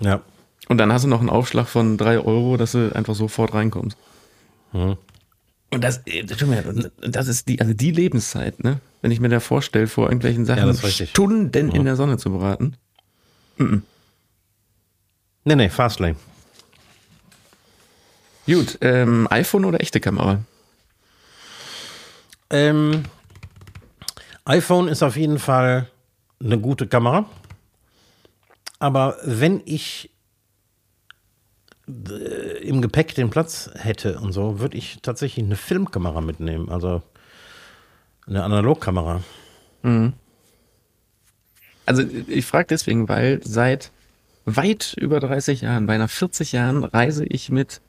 Ja. Und dann hast du noch einen Aufschlag von drei Euro, dass du einfach sofort reinkommst. Mhm. Und das, äh, das ist die, also die Lebenszeit, ne? Wenn ich mir da vorstelle, vor irgendwelchen Sachen Ja, Stunden in der Sonne zu beraten. Nee, nee, Fastlane. Gut, ähm, iPhone oder echte Kamera? Ähm, iPhone ist auf jeden Fall eine gute Kamera. Aber wenn ich äh, im Gepäck den Platz hätte und so, würde ich tatsächlich eine Filmkamera mitnehmen. Also eine Analogkamera. Also ich frage deswegen, weil seit weit über 30 Jahren, beinahe 40 Jahren, reise ich mit,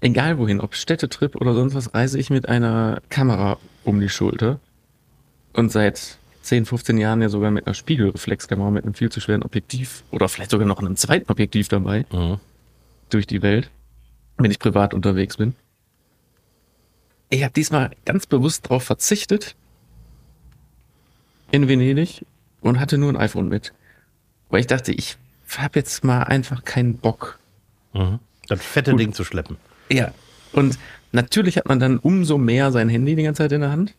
egal wohin, ob Städtetrip oder sonst was, reise ich mit einer Kamera um die Schulter. Und seit 10, 15 Jahren ja sogar mit einer Spiegelreflexkamera mit einem viel zu schweren Objektiv oder vielleicht sogar noch einem zweiten Objektiv dabei durch die Welt, wenn ich privat unterwegs bin. Ich habe diesmal ganz bewusst darauf verzichtet in Venedig und hatte nur ein iPhone mit. Weil ich dachte, ich habe jetzt mal einfach keinen Bock. Das fette Gut. Ding zu schleppen. Ja. Und natürlich hat man dann umso mehr sein Handy die ganze Zeit in der Hand.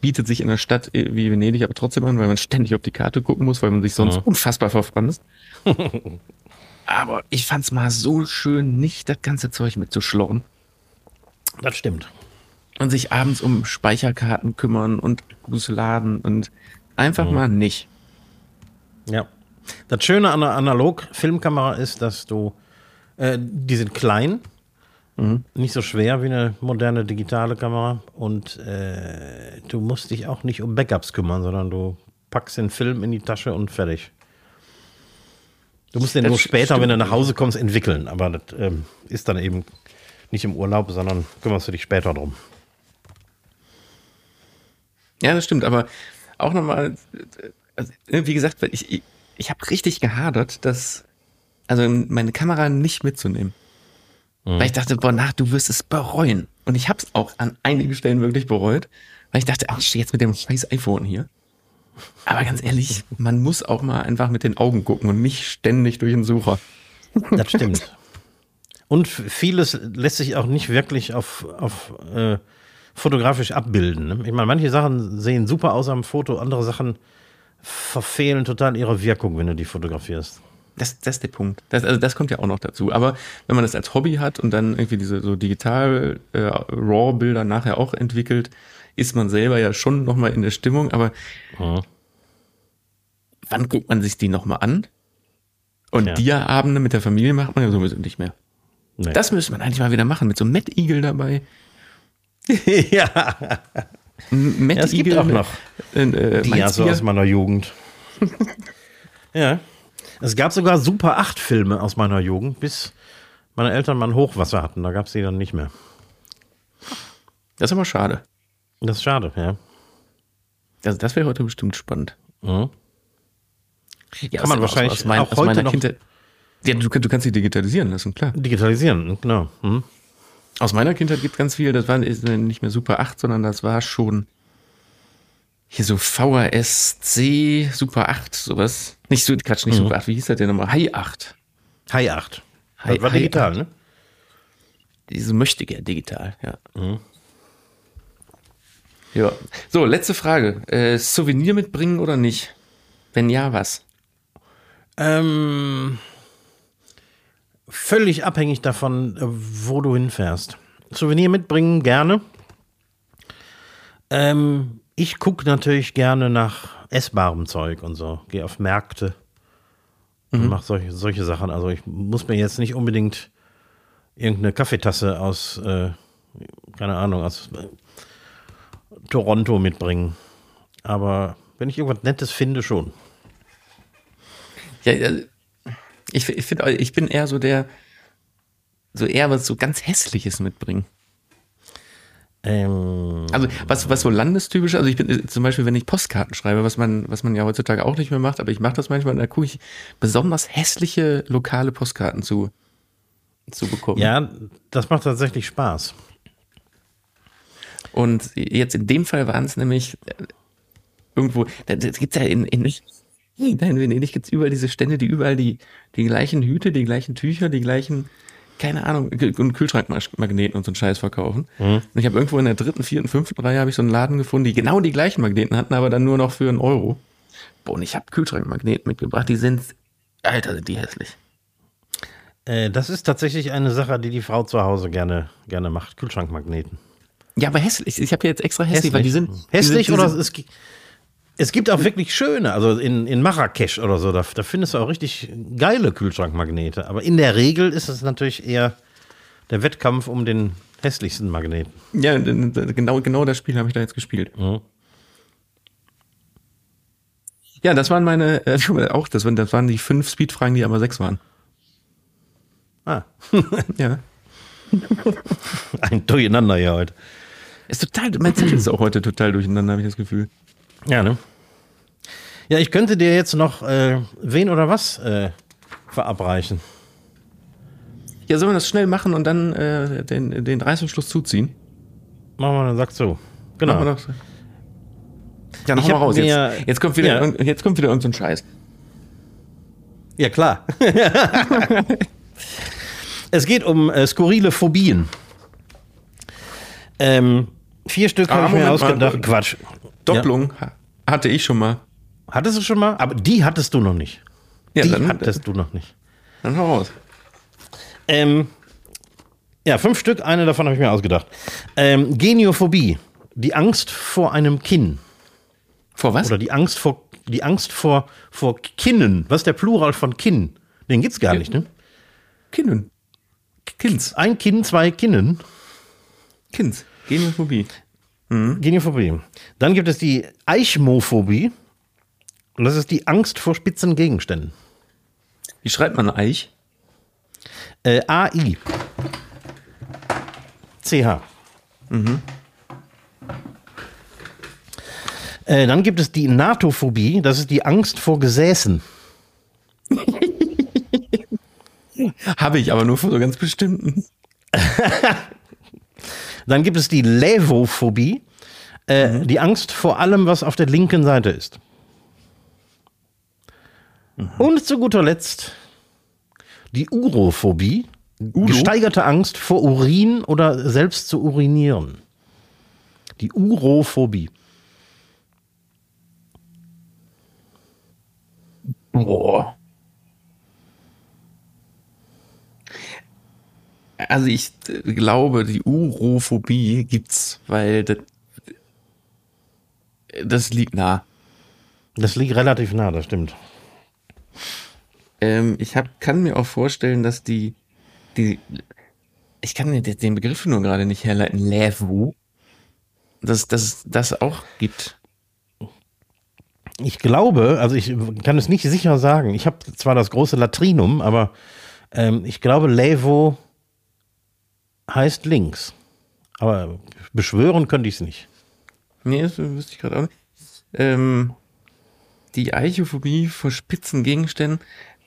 Bietet sich in einer Stadt wie Venedig aber trotzdem an, weil man ständig auf die Karte gucken muss, weil man sich sonst Ja. unfassbar verfranst. aber ich fand's mal so schön, nicht das ganze Zeug mitzuschlorren Das stimmt. und sich abends um Speicherkarten kümmern und Akkus laden und einfach mal nicht. Ja. Das Schöne an einer Analog-Filmkamera ist, dass du, äh, die sind klein, nicht so schwer wie eine moderne digitale Kamera und äh, du musst dich auch nicht um Backups kümmern, sondern du packst den Film in die Tasche und fertig. Du musst den Das nur später, stimmt. wenn du nach Hause kommst, entwickeln, aber das ähm, ist dann eben nicht im Urlaub, sondern kümmerst du dich später drum. Ja, das stimmt, aber auch nochmal, also, wie gesagt, ich, ich, ich habe richtig gehadert, dass, also meine Kamera nicht mitzunehmen. Weil ich dachte, boah, nach, du wirst es bereuen. Und ich habe es auch an einigen Stellen wirklich bereut, weil ich dachte, ach, ich jetzt mit dem scheiß iPhone hier. Aber ganz ehrlich, man muss auch mal einfach mit den Augen gucken und nicht ständig durch den Sucher. Das stimmt. Und vieles lässt sich auch nicht wirklich auf, auf äh, fotografisch abbilden. Ne? Ich meine, manche Sachen sehen super aus am Foto, andere Sachen verfehlen total ihre Wirkung, wenn du die fotografierst. Das, das ist der Punkt. Das, also das kommt ja auch noch dazu. Aber wenn man das als Hobby hat und dann irgendwie diese so digital äh, RAW-Bilder nachher auch entwickelt, ist man selber ja schon nochmal in der Stimmung. Aber wann guckt man sich die nochmal an? Und Ja. Dia-Abende mit der Familie macht man ja sowieso nicht mehr. Nee. Das müsste man eigentlich mal wieder machen, mit so einem Mad Eagle dabei. ja, Mad Ja, es gibt Eagle, auch noch Äh, äh, du? aus meiner Jugend. ja. Es gab sogar Super 8 Filme aus meiner Jugend, bis meine Eltern mal ein Hochwasser hatten. Da gab es die dann nicht mehr. Das ist aber schade. Das ist schade, ja. Also das wäre heute bestimmt spannend. Mhm. Ja, Kann man aus- wahrscheinlich aus, mein, auch aus heute meiner noch- Kindheit. Ja, du, du kannst sie digitalisieren lassen, klar. Digitalisieren, genau. Mhm. Aus meiner Kindheit gibt ganz viel, das war nicht mehr Super 8, sondern das war schon hier so VHS-C, Super 8, sowas. Nicht so, Quatsch, nicht Super 8, wie hieß das denn nochmal? Hi 8. Hi 8. Hi- Das war Hi digital, 8. ne? Diese möchte gern digital, ja. Ja. So, letzte Frage. Äh, Souvenir mitbringen oder nicht? Wenn ja, was? Ähm, völlig abhängig davon, wo du hinfährst. Souvenir mitbringen gerne. Ähm, ich gucke natürlich gerne nach essbarem Zeug und so. Gehe auf Märkte und mache solche, solche Sachen. Also ich muss mir jetzt nicht unbedingt irgendeine Kaffeetasse aus, äh, keine Ahnung, aus äh, Toronto mitbringen. Aber wenn ich irgendwas Nettes finde, schon. Ja, ich, ich finde, ich bin eher so der, so eher was so ganz Hässliches mitbringen. Ähm, Also was, was so landestypisch, also ich bin äh, zum Beispiel, wenn ich Postkarten schreibe, was man, was man ja heutzutage auch nicht mehr macht, aber ich mache das manchmal, da gucke ich besonders hässliche lokale Postkarten zu, zu bekommen. ja, das macht tatsächlich Spaß. Und jetzt in dem Fall waren es nämlich äh, irgendwo, da, das gibt's ja in, in, in Venedig gibt's überall diese Stände, die überall die, die gleichen Hüte, die gleichen Tücher, die gleichen, keine Ahnung, und Kühlschrankmagneten und so einen Scheiß verkaufen. Und ich habe irgendwo in der dritten, vierten, fünften Reihe habe ich so einen Laden gefunden, die genau die gleichen Magneten hatten, aber dann nur noch für einen Euro. Boah, und ich habe Kühlschrankmagneten mitgebracht, die sind, Alter, sind die hässlich. Äh, das ist tatsächlich eine Sache, die die Frau zu Hause gerne, gerne macht. Kühlschrankmagneten. Ja, aber hässlich. Ich habe jetzt extra hässlich, weil die sind hässlich die sind, oder die sind, es, es gibt auch wirklich schöne, also in, in Marrakesch oder so, da, da findest du auch richtig geile Kühlschrankmagnete. Aber in der Regel ist es natürlich eher der Wettkampf um den hässlichsten Magneten. Ja, genau, genau das Spiel habe ich da jetzt gespielt. Mhm. Ja, das waren meine, äh, auch, das waren, das waren die fünf Speedfragen, die aber sechs waren. Ah, Ja. ein Durcheinander hier heute. Ist total, mein Zettel ist auch heute total durcheinander, habe ich das Gefühl. Ja, ne? Ja, ich könnte dir jetzt noch äh, wen oder was äh, verabreichen. Ja, sollen wir das schnell machen und dann äh, den, den Reißverschluss zuziehen? Machen wir dann zu. Genau. Machen wir doch. Ja, noch Ich mal raus. mir- Jetzt, jetzt kommt wieder, Ja. jetzt kommt wieder irgendein so ein Scheiß. Ja, klar. es geht um äh, skurrile Phobien. Ähm, vier Stück Ah, habe ich mir Moment mal. ausgedacht. Quatsch. Doppelung ha- hatte ich schon mal. Hattest du schon mal? Aber die hattest du noch nicht. Ja, die dann, hattest du noch nicht. dann hau raus. Ähm, ja, fünf Stück. Eine davon habe ich mir ausgedacht. Ähm, Geniophobie. Die Angst vor einem Kinn. Vor was? Oder die Angst vor, die Angst vor, vor Kinnen. Was ist der Plural von Kinn? Den gibt's gar nicht, ne? Kinnen. Kinds. Ein Kinn, zwei Kinnen. Kinds. Geniophobie. Geniophobie. Dann gibt es die Eichmophobie. Und das ist die Angst vor spitzen Gegenständen. Wie schreibt man Eich? Äh, AI. CH. Äh, dann gibt es die Natophobie. Das ist die Angst vor Gesäßen. Habe ich, aber nur vor so ganz bestimmten. Dann gibt es die Levophobie. Äh, Die Angst vor allem, was auf der linken Seite ist. Und zu guter Letzt die Urophobie. Gesteigerte Angst vor Urin oder selbst zu urinieren. Die Urophobie. Boah. Also ich glaube, die Urophobie gibt's, weil das, das liegt nah. Das liegt relativ nah, das stimmt. Ähm, ich hab, kann mir auch vorstellen, dass die, die, ich kann mir den Begriff nur gerade nicht herleiten, Levo, dass dass das auch gibt. Ich glaube, also ich kann es nicht sicher sagen. Ich habe zwar das große Latrinum, aber ähm, ich glaube, Levo heißt links. Aber beschwören könnte ich es nicht. Nee, das wüsste ich gerade auch nicht. Ähm, die Eichophobie vor spitzen Gegenständen,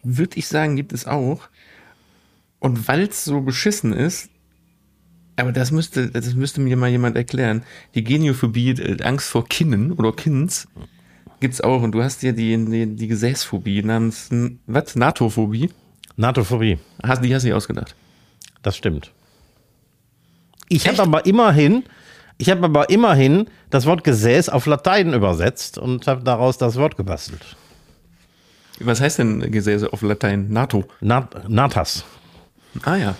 würde ich sagen, gibt es auch. Und weil es so beschissen ist, aber das müsste, das müsste mir mal jemand erklären. Die Geniophobie, äh, Angst vor Kinnen oder Kinns, gibt's auch. Und du hast ja die, die, die Gesäßphobie namens, was? Natophobie? Natophobie, Hast, die hast du dir ausgedacht. das stimmt. Ich habe aber immerhin, ich habe aber immerhin das Wort Gesäß auf Latein übersetzt und habe daraus das Wort gebastelt. Was heißt denn Gesäße auf Latein? NATO. Nat Natas. Ah ja.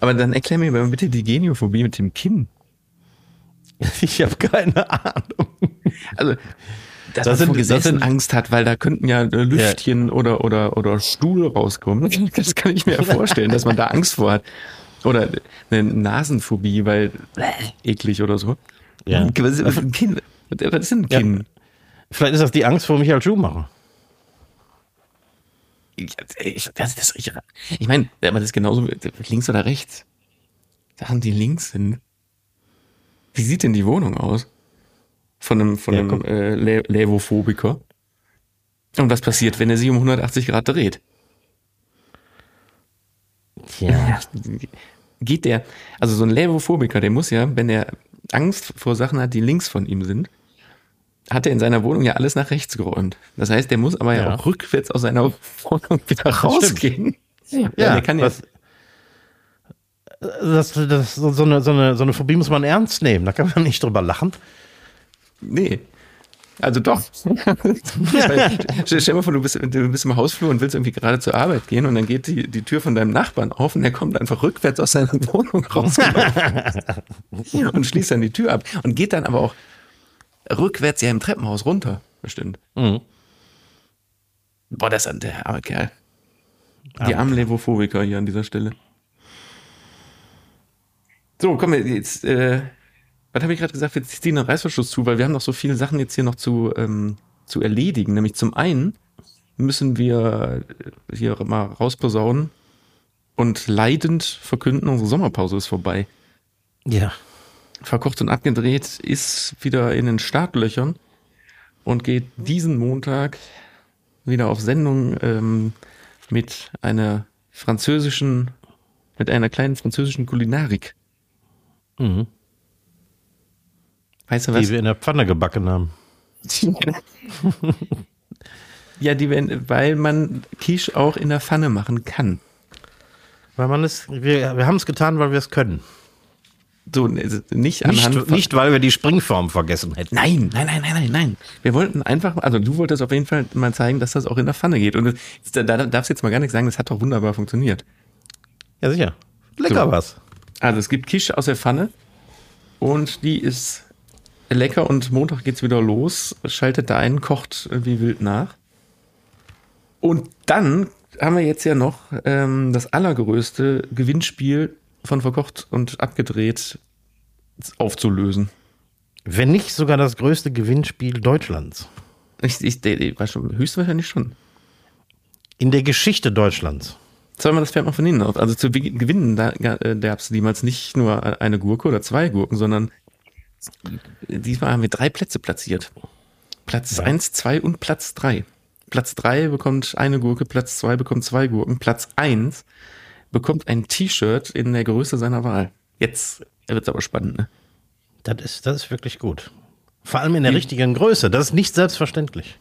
Aber dann erklär mir mal bitte die Geniophobie mit dem Kinn. Ich habe keine Ahnung. Also, dass Das man sind- vor das sind- Angst hat, weil da könnten ja Lüftchen oder, oder, oder Stuhl rauskommen. Das kann ich mir ja vorstellen, dass man da Angst vor hat. Oder eine Nasenphobie, weil äh, eklig oder so. Ja. Was, ist- was, ein Kinn, was ist denn ein Ja. Kinn? Vielleicht ist das die Angst vor Michael Schumacher. Ich, ich, das, das, ich, ich meine, aber das ist genauso links oder rechts. Sachen, die links sind. Wie sieht denn die Wohnung aus? Von einem, von Ja, einem äh, Lä- Lävophobiker. Und was passiert, wenn er sie um 180 Grad dreht? Tja. Geht der, also so ein Lävophobiker, der muss ja, wenn er Angst vor Sachen hat, die links von ihm sind, hat er in seiner Wohnung ja alles nach rechts geräumt. Das heißt, der muss aber ja, Ja. auch rückwärts aus seiner Wohnung wieder rausgehen. Ja, der kann ja, was, das, das, so, so, eine, so, eine, so eine Phobie muss man ernst nehmen. Da kann man nicht drüber lachen. nee. Also doch. Stell stell mal vor, du bist, du bist im Hausflur und willst irgendwie gerade zur Arbeit gehen und dann geht die, die Tür von deinem Nachbarn auf und der kommt einfach rückwärts aus seiner Wohnung raus und schließt dann die Tür ab und geht dann aber auch rückwärts ja im Treppenhaus runter, bestimmt. Mhm. Boah, das ist der arme Kerl. Die armen Levophobiker hier an dieser Stelle. So, komm, jetzt, äh, was habe ich gerade gesagt? Wir ziehen den Reißverschluss zu, weil wir haben noch so viele Sachen jetzt hier noch zu, ähm, zu erledigen. Nämlich zum einen müssen wir äh, hier mal rausposaunen und leidend verkünden, unsere Sommerpause ist vorbei. Ja. Verkocht und abgedreht ist wieder in den Startlöchern und geht diesen Montag wieder auf Sendung ähm, mit einer französischen, mit einer kleinen französischen Kulinarik. Mhm. Weißt du Die was? wir in der Pfanne gebacken haben. ja, die werden, weil man Quiche auch in der Pfanne machen kann. Weil man es, wir, wir haben es getan, weil wir es können. So, also nicht anhand Nicht, nicht, weil wir die Springform vergessen hätten. Nein, nein, nein, nein, nein, nein. Wir wollten einfach, also du wolltest auf jeden Fall mal zeigen, dass das auch in der Pfanne geht. Und das- da, da darfst du jetzt mal gar nicht sagen, das hat doch wunderbar funktioniert. Ja, sicher. Lecker So. was. Also es gibt Quiche aus der Pfanne und die ist lecker und Montag geht's wieder los. Schaltet da ein, kocht wie wild nach. Und dann haben wir jetzt ja noch ähm, das allergrößte Gewinnspiel von verkocht und abgedreht aufzulösen. Wenn nicht sogar das größte Gewinnspiel Deutschlands. Ich, ich, ich, weiß schon, höchstwahrscheinlich schon. In der Geschichte Deutschlands. Sollen wir das Pferd mal von hinten auf? Also zu gewinnen, da äh, gab es niemals nicht nur eine Gurke oder zwei Gurken, sondern diesmal haben wir drei Plätze platziert. Platz Ja. eins, zwei und Platz drei. Platz drei bekommt eine Gurke, Platz zwei bekommt zwei Gurken, Platz eins bekommt ein T-Shirt in der Größe seiner Wahl. Jetzt wird's aber spannend, ne? Das ist, das ist wirklich gut. Vor allem in der richtigen Größe. Das ist nicht selbstverständlich.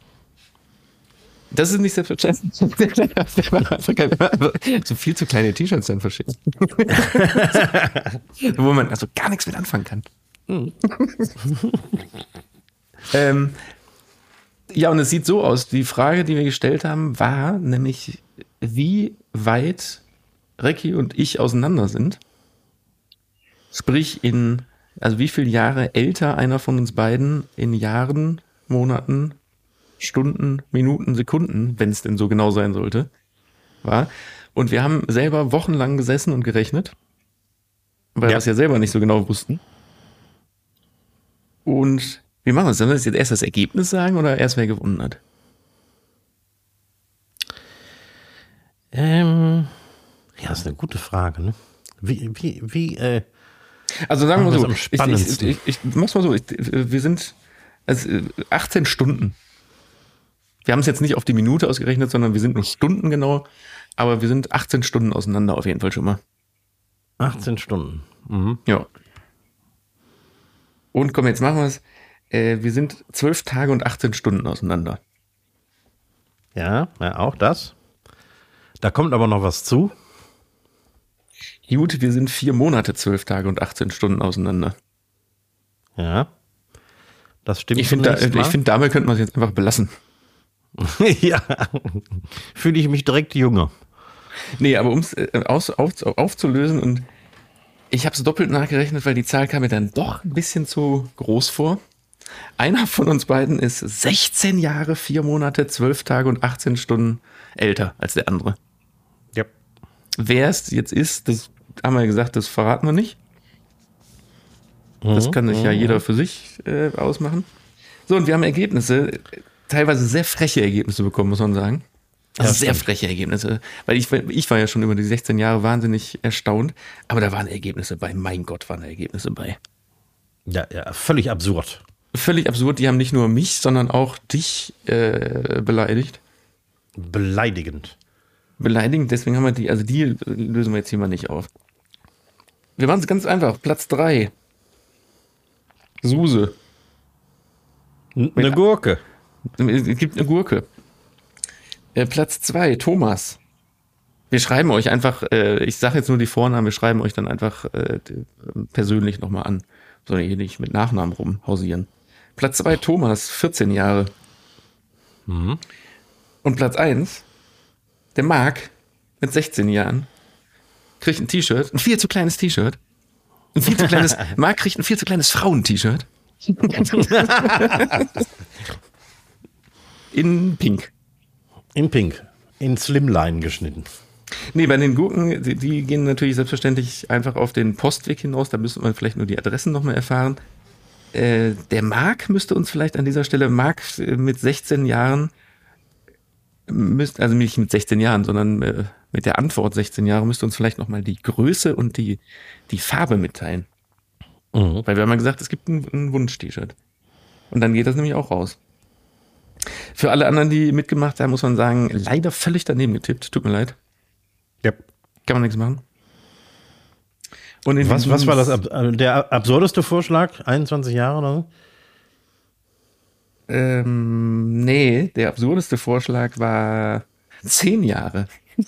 Das ist nicht selbstverständlich. so viel zu kleine T-Shirts dann verschickt. Wo man also gar nichts mit anfangen kann. ähm, ja, und es sieht so aus. Die Frage, die wir gestellt haben, war nämlich, wie weit Recki und ich auseinander sind. Sprich, in, also wie viele Jahre älter einer von uns beiden in Jahren, Monaten, Stunden, Minuten, Sekunden, wenn es denn so genau sein sollte, war. Und wir haben selber wochenlang gesessen und gerechnet, weil Ja. wir es ja selber nicht so genau wussten. Und wie machen wir es? Sollen wir jetzt erst das Ergebnis sagen oder erst wer gewonnen hat? Ähm, ja, ist eine gute Frage. Ne? Wie, wie, wie, äh, Also sagen wir so, ich, ich, ich, ich, mach's mal so, ich, wir sind also äh, 18 Stunden. Wir haben es jetzt nicht auf die Minute ausgerechnet, sondern wir sind nur Stunden genau, aber wir sind 18 Stunden auseinander auf jeden Fall schon mal. 18 Stunden. Mhm. Ja. Und komm, jetzt machen wir es. Äh, wir sind 12 Tage und 18 Stunden auseinander. Ja, ja, auch das. Da kommt aber noch was zu. Gut, wir sind vier Monate, 12 Tage und 18 Stunden auseinander. Ja. Das stimmt. Ich finde, da, ich mal. finde, damit könnte man es jetzt einfach belassen. ja. Fühle ich mich direkt jünger. Nee, aber um es äh, aus, auf, aufzulösen und ich habe es doppelt nachgerechnet, weil die Zahl kam mir dann doch ein bisschen zu groß vor. Einer von uns beiden ist 16 Jahre, 4 Monate, 12 Tage und 18 Stunden älter als der andere. Ja. Wer es jetzt ist, das haben wir gesagt, das verraten wir nicht. Das kann sich ja jeder für sich äh, ausmachen. So, und wir haben Ergebnisse, teilweise sehr freche Ergebnisse bekommen, muss man sagen. Also Ja, sehr stimmt. freche Ergebnisse. Weil ich, ich war ja schon über die 16 Jahre wahnsinnig erstaunt, aber da waren Ergebnisse bei. Mein Gott, waren da Ergebnisse bei. Ja, ja, völlig absurd. Völlig absurd. Die haben nicht nur mich, sondern auch dich äh, beleidigt. Beleidigend. Beleidigend, deswegen haben wir die, also die lösen wir jetzt hier mal nicht auf. Wir machen es ganz einfach. Platz 3. Suse. N eine Gurke. Es gibt eine Gurke. Äh, Platz 2, Thomas. Wir schreiben euch einfach, äh, ich sage jetzt nur die Vornamen, wir schreiben euch dann einfach äh, die, persönlich nochmal an. Sollen hier nicht mit Nachnamen rumhausieren. Platz 2, Thomas, 14 Jahre. Mhm. Und Platz 1, der Marc mit 16 Jahren, kriegt ein T-Shirt, ein viel zu kleines T-Shirt. Ein viel zu kleines, Marc kriegt ein viel zu kleines Frauen-T-Shirt. In Pink. In Pink. In Slimline geschnitten. Nee, bei den Gurken, die, die, gehen natürlich selbstverständlich einfach auf den Postweg hinaus. Da müsste man vielleicht nur die Adressen nochmal erfahren. Äh, der Marc müsste uns vielleicht an dieser Stelle, Marc äh, mit 16 Jahren, müsste, also nicht mit 16 Jahren, sondern äh, mit der Antwort 16 Jahre, müsste uns vielleicht nochmal die Größe und die, die Farbe mitteilen. Mhm. Weil wir haben ja gesagt, es gibt ein, ein Wunsch-T-Shirt. Und dann geht das nämlich auch raus. Für alle anderen, die mitgemacht haben, muss man sagen, leider völlig daneben getippt. Tut mir leid. Ja. Kann man nichts machen. Und was, was war das, äh, der absurdeste Vorschlag? 21 Jahre oder so? Ähm, nee, der absurdeste Vorschlag war 10 Jahre.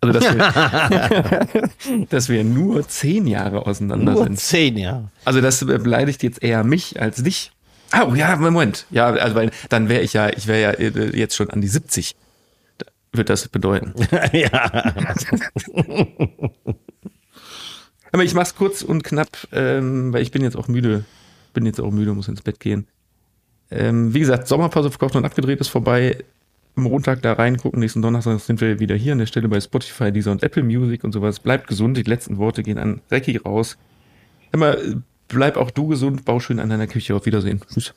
also, dass wir, dass wir nur 10 Jahre auseinander nur sind. Nur 10 Jahre. Also, das beleidigt jetzt eher mich als dich. Oh ja, Moment. Ja, also weil dann wäre ich ja, ich wäre ja äh, jetzt schon an die 70. Wird das bedeuten. ja. Aber ich mach's kurz und knapp, ähm, weil ich bin jetzt auch müde. Bin jetzt auch müde, muss ins Bett gehen. Ähm, wie gesagt, Sommerpause verkauft und abgedreht ist vorbei. Montag da reingucken, nächsten Donnerstag sind wir wieder hier an der Stelle bei Spotify, Deezer und Apple Music und sowas. Bleibt gesund, die letzten Worte gehen an Recki raus. Immer bleib auch du gesund, bau schön an deiner Küche. Auf Wiedersehen. Tschüss.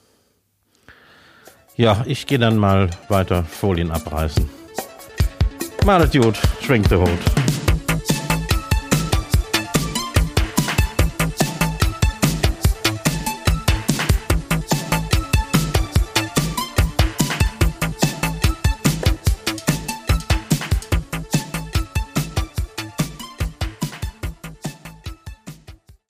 Ja, ich gehe dann mal weiter Folien abreißen. Malet gut, schwenkt der Hut.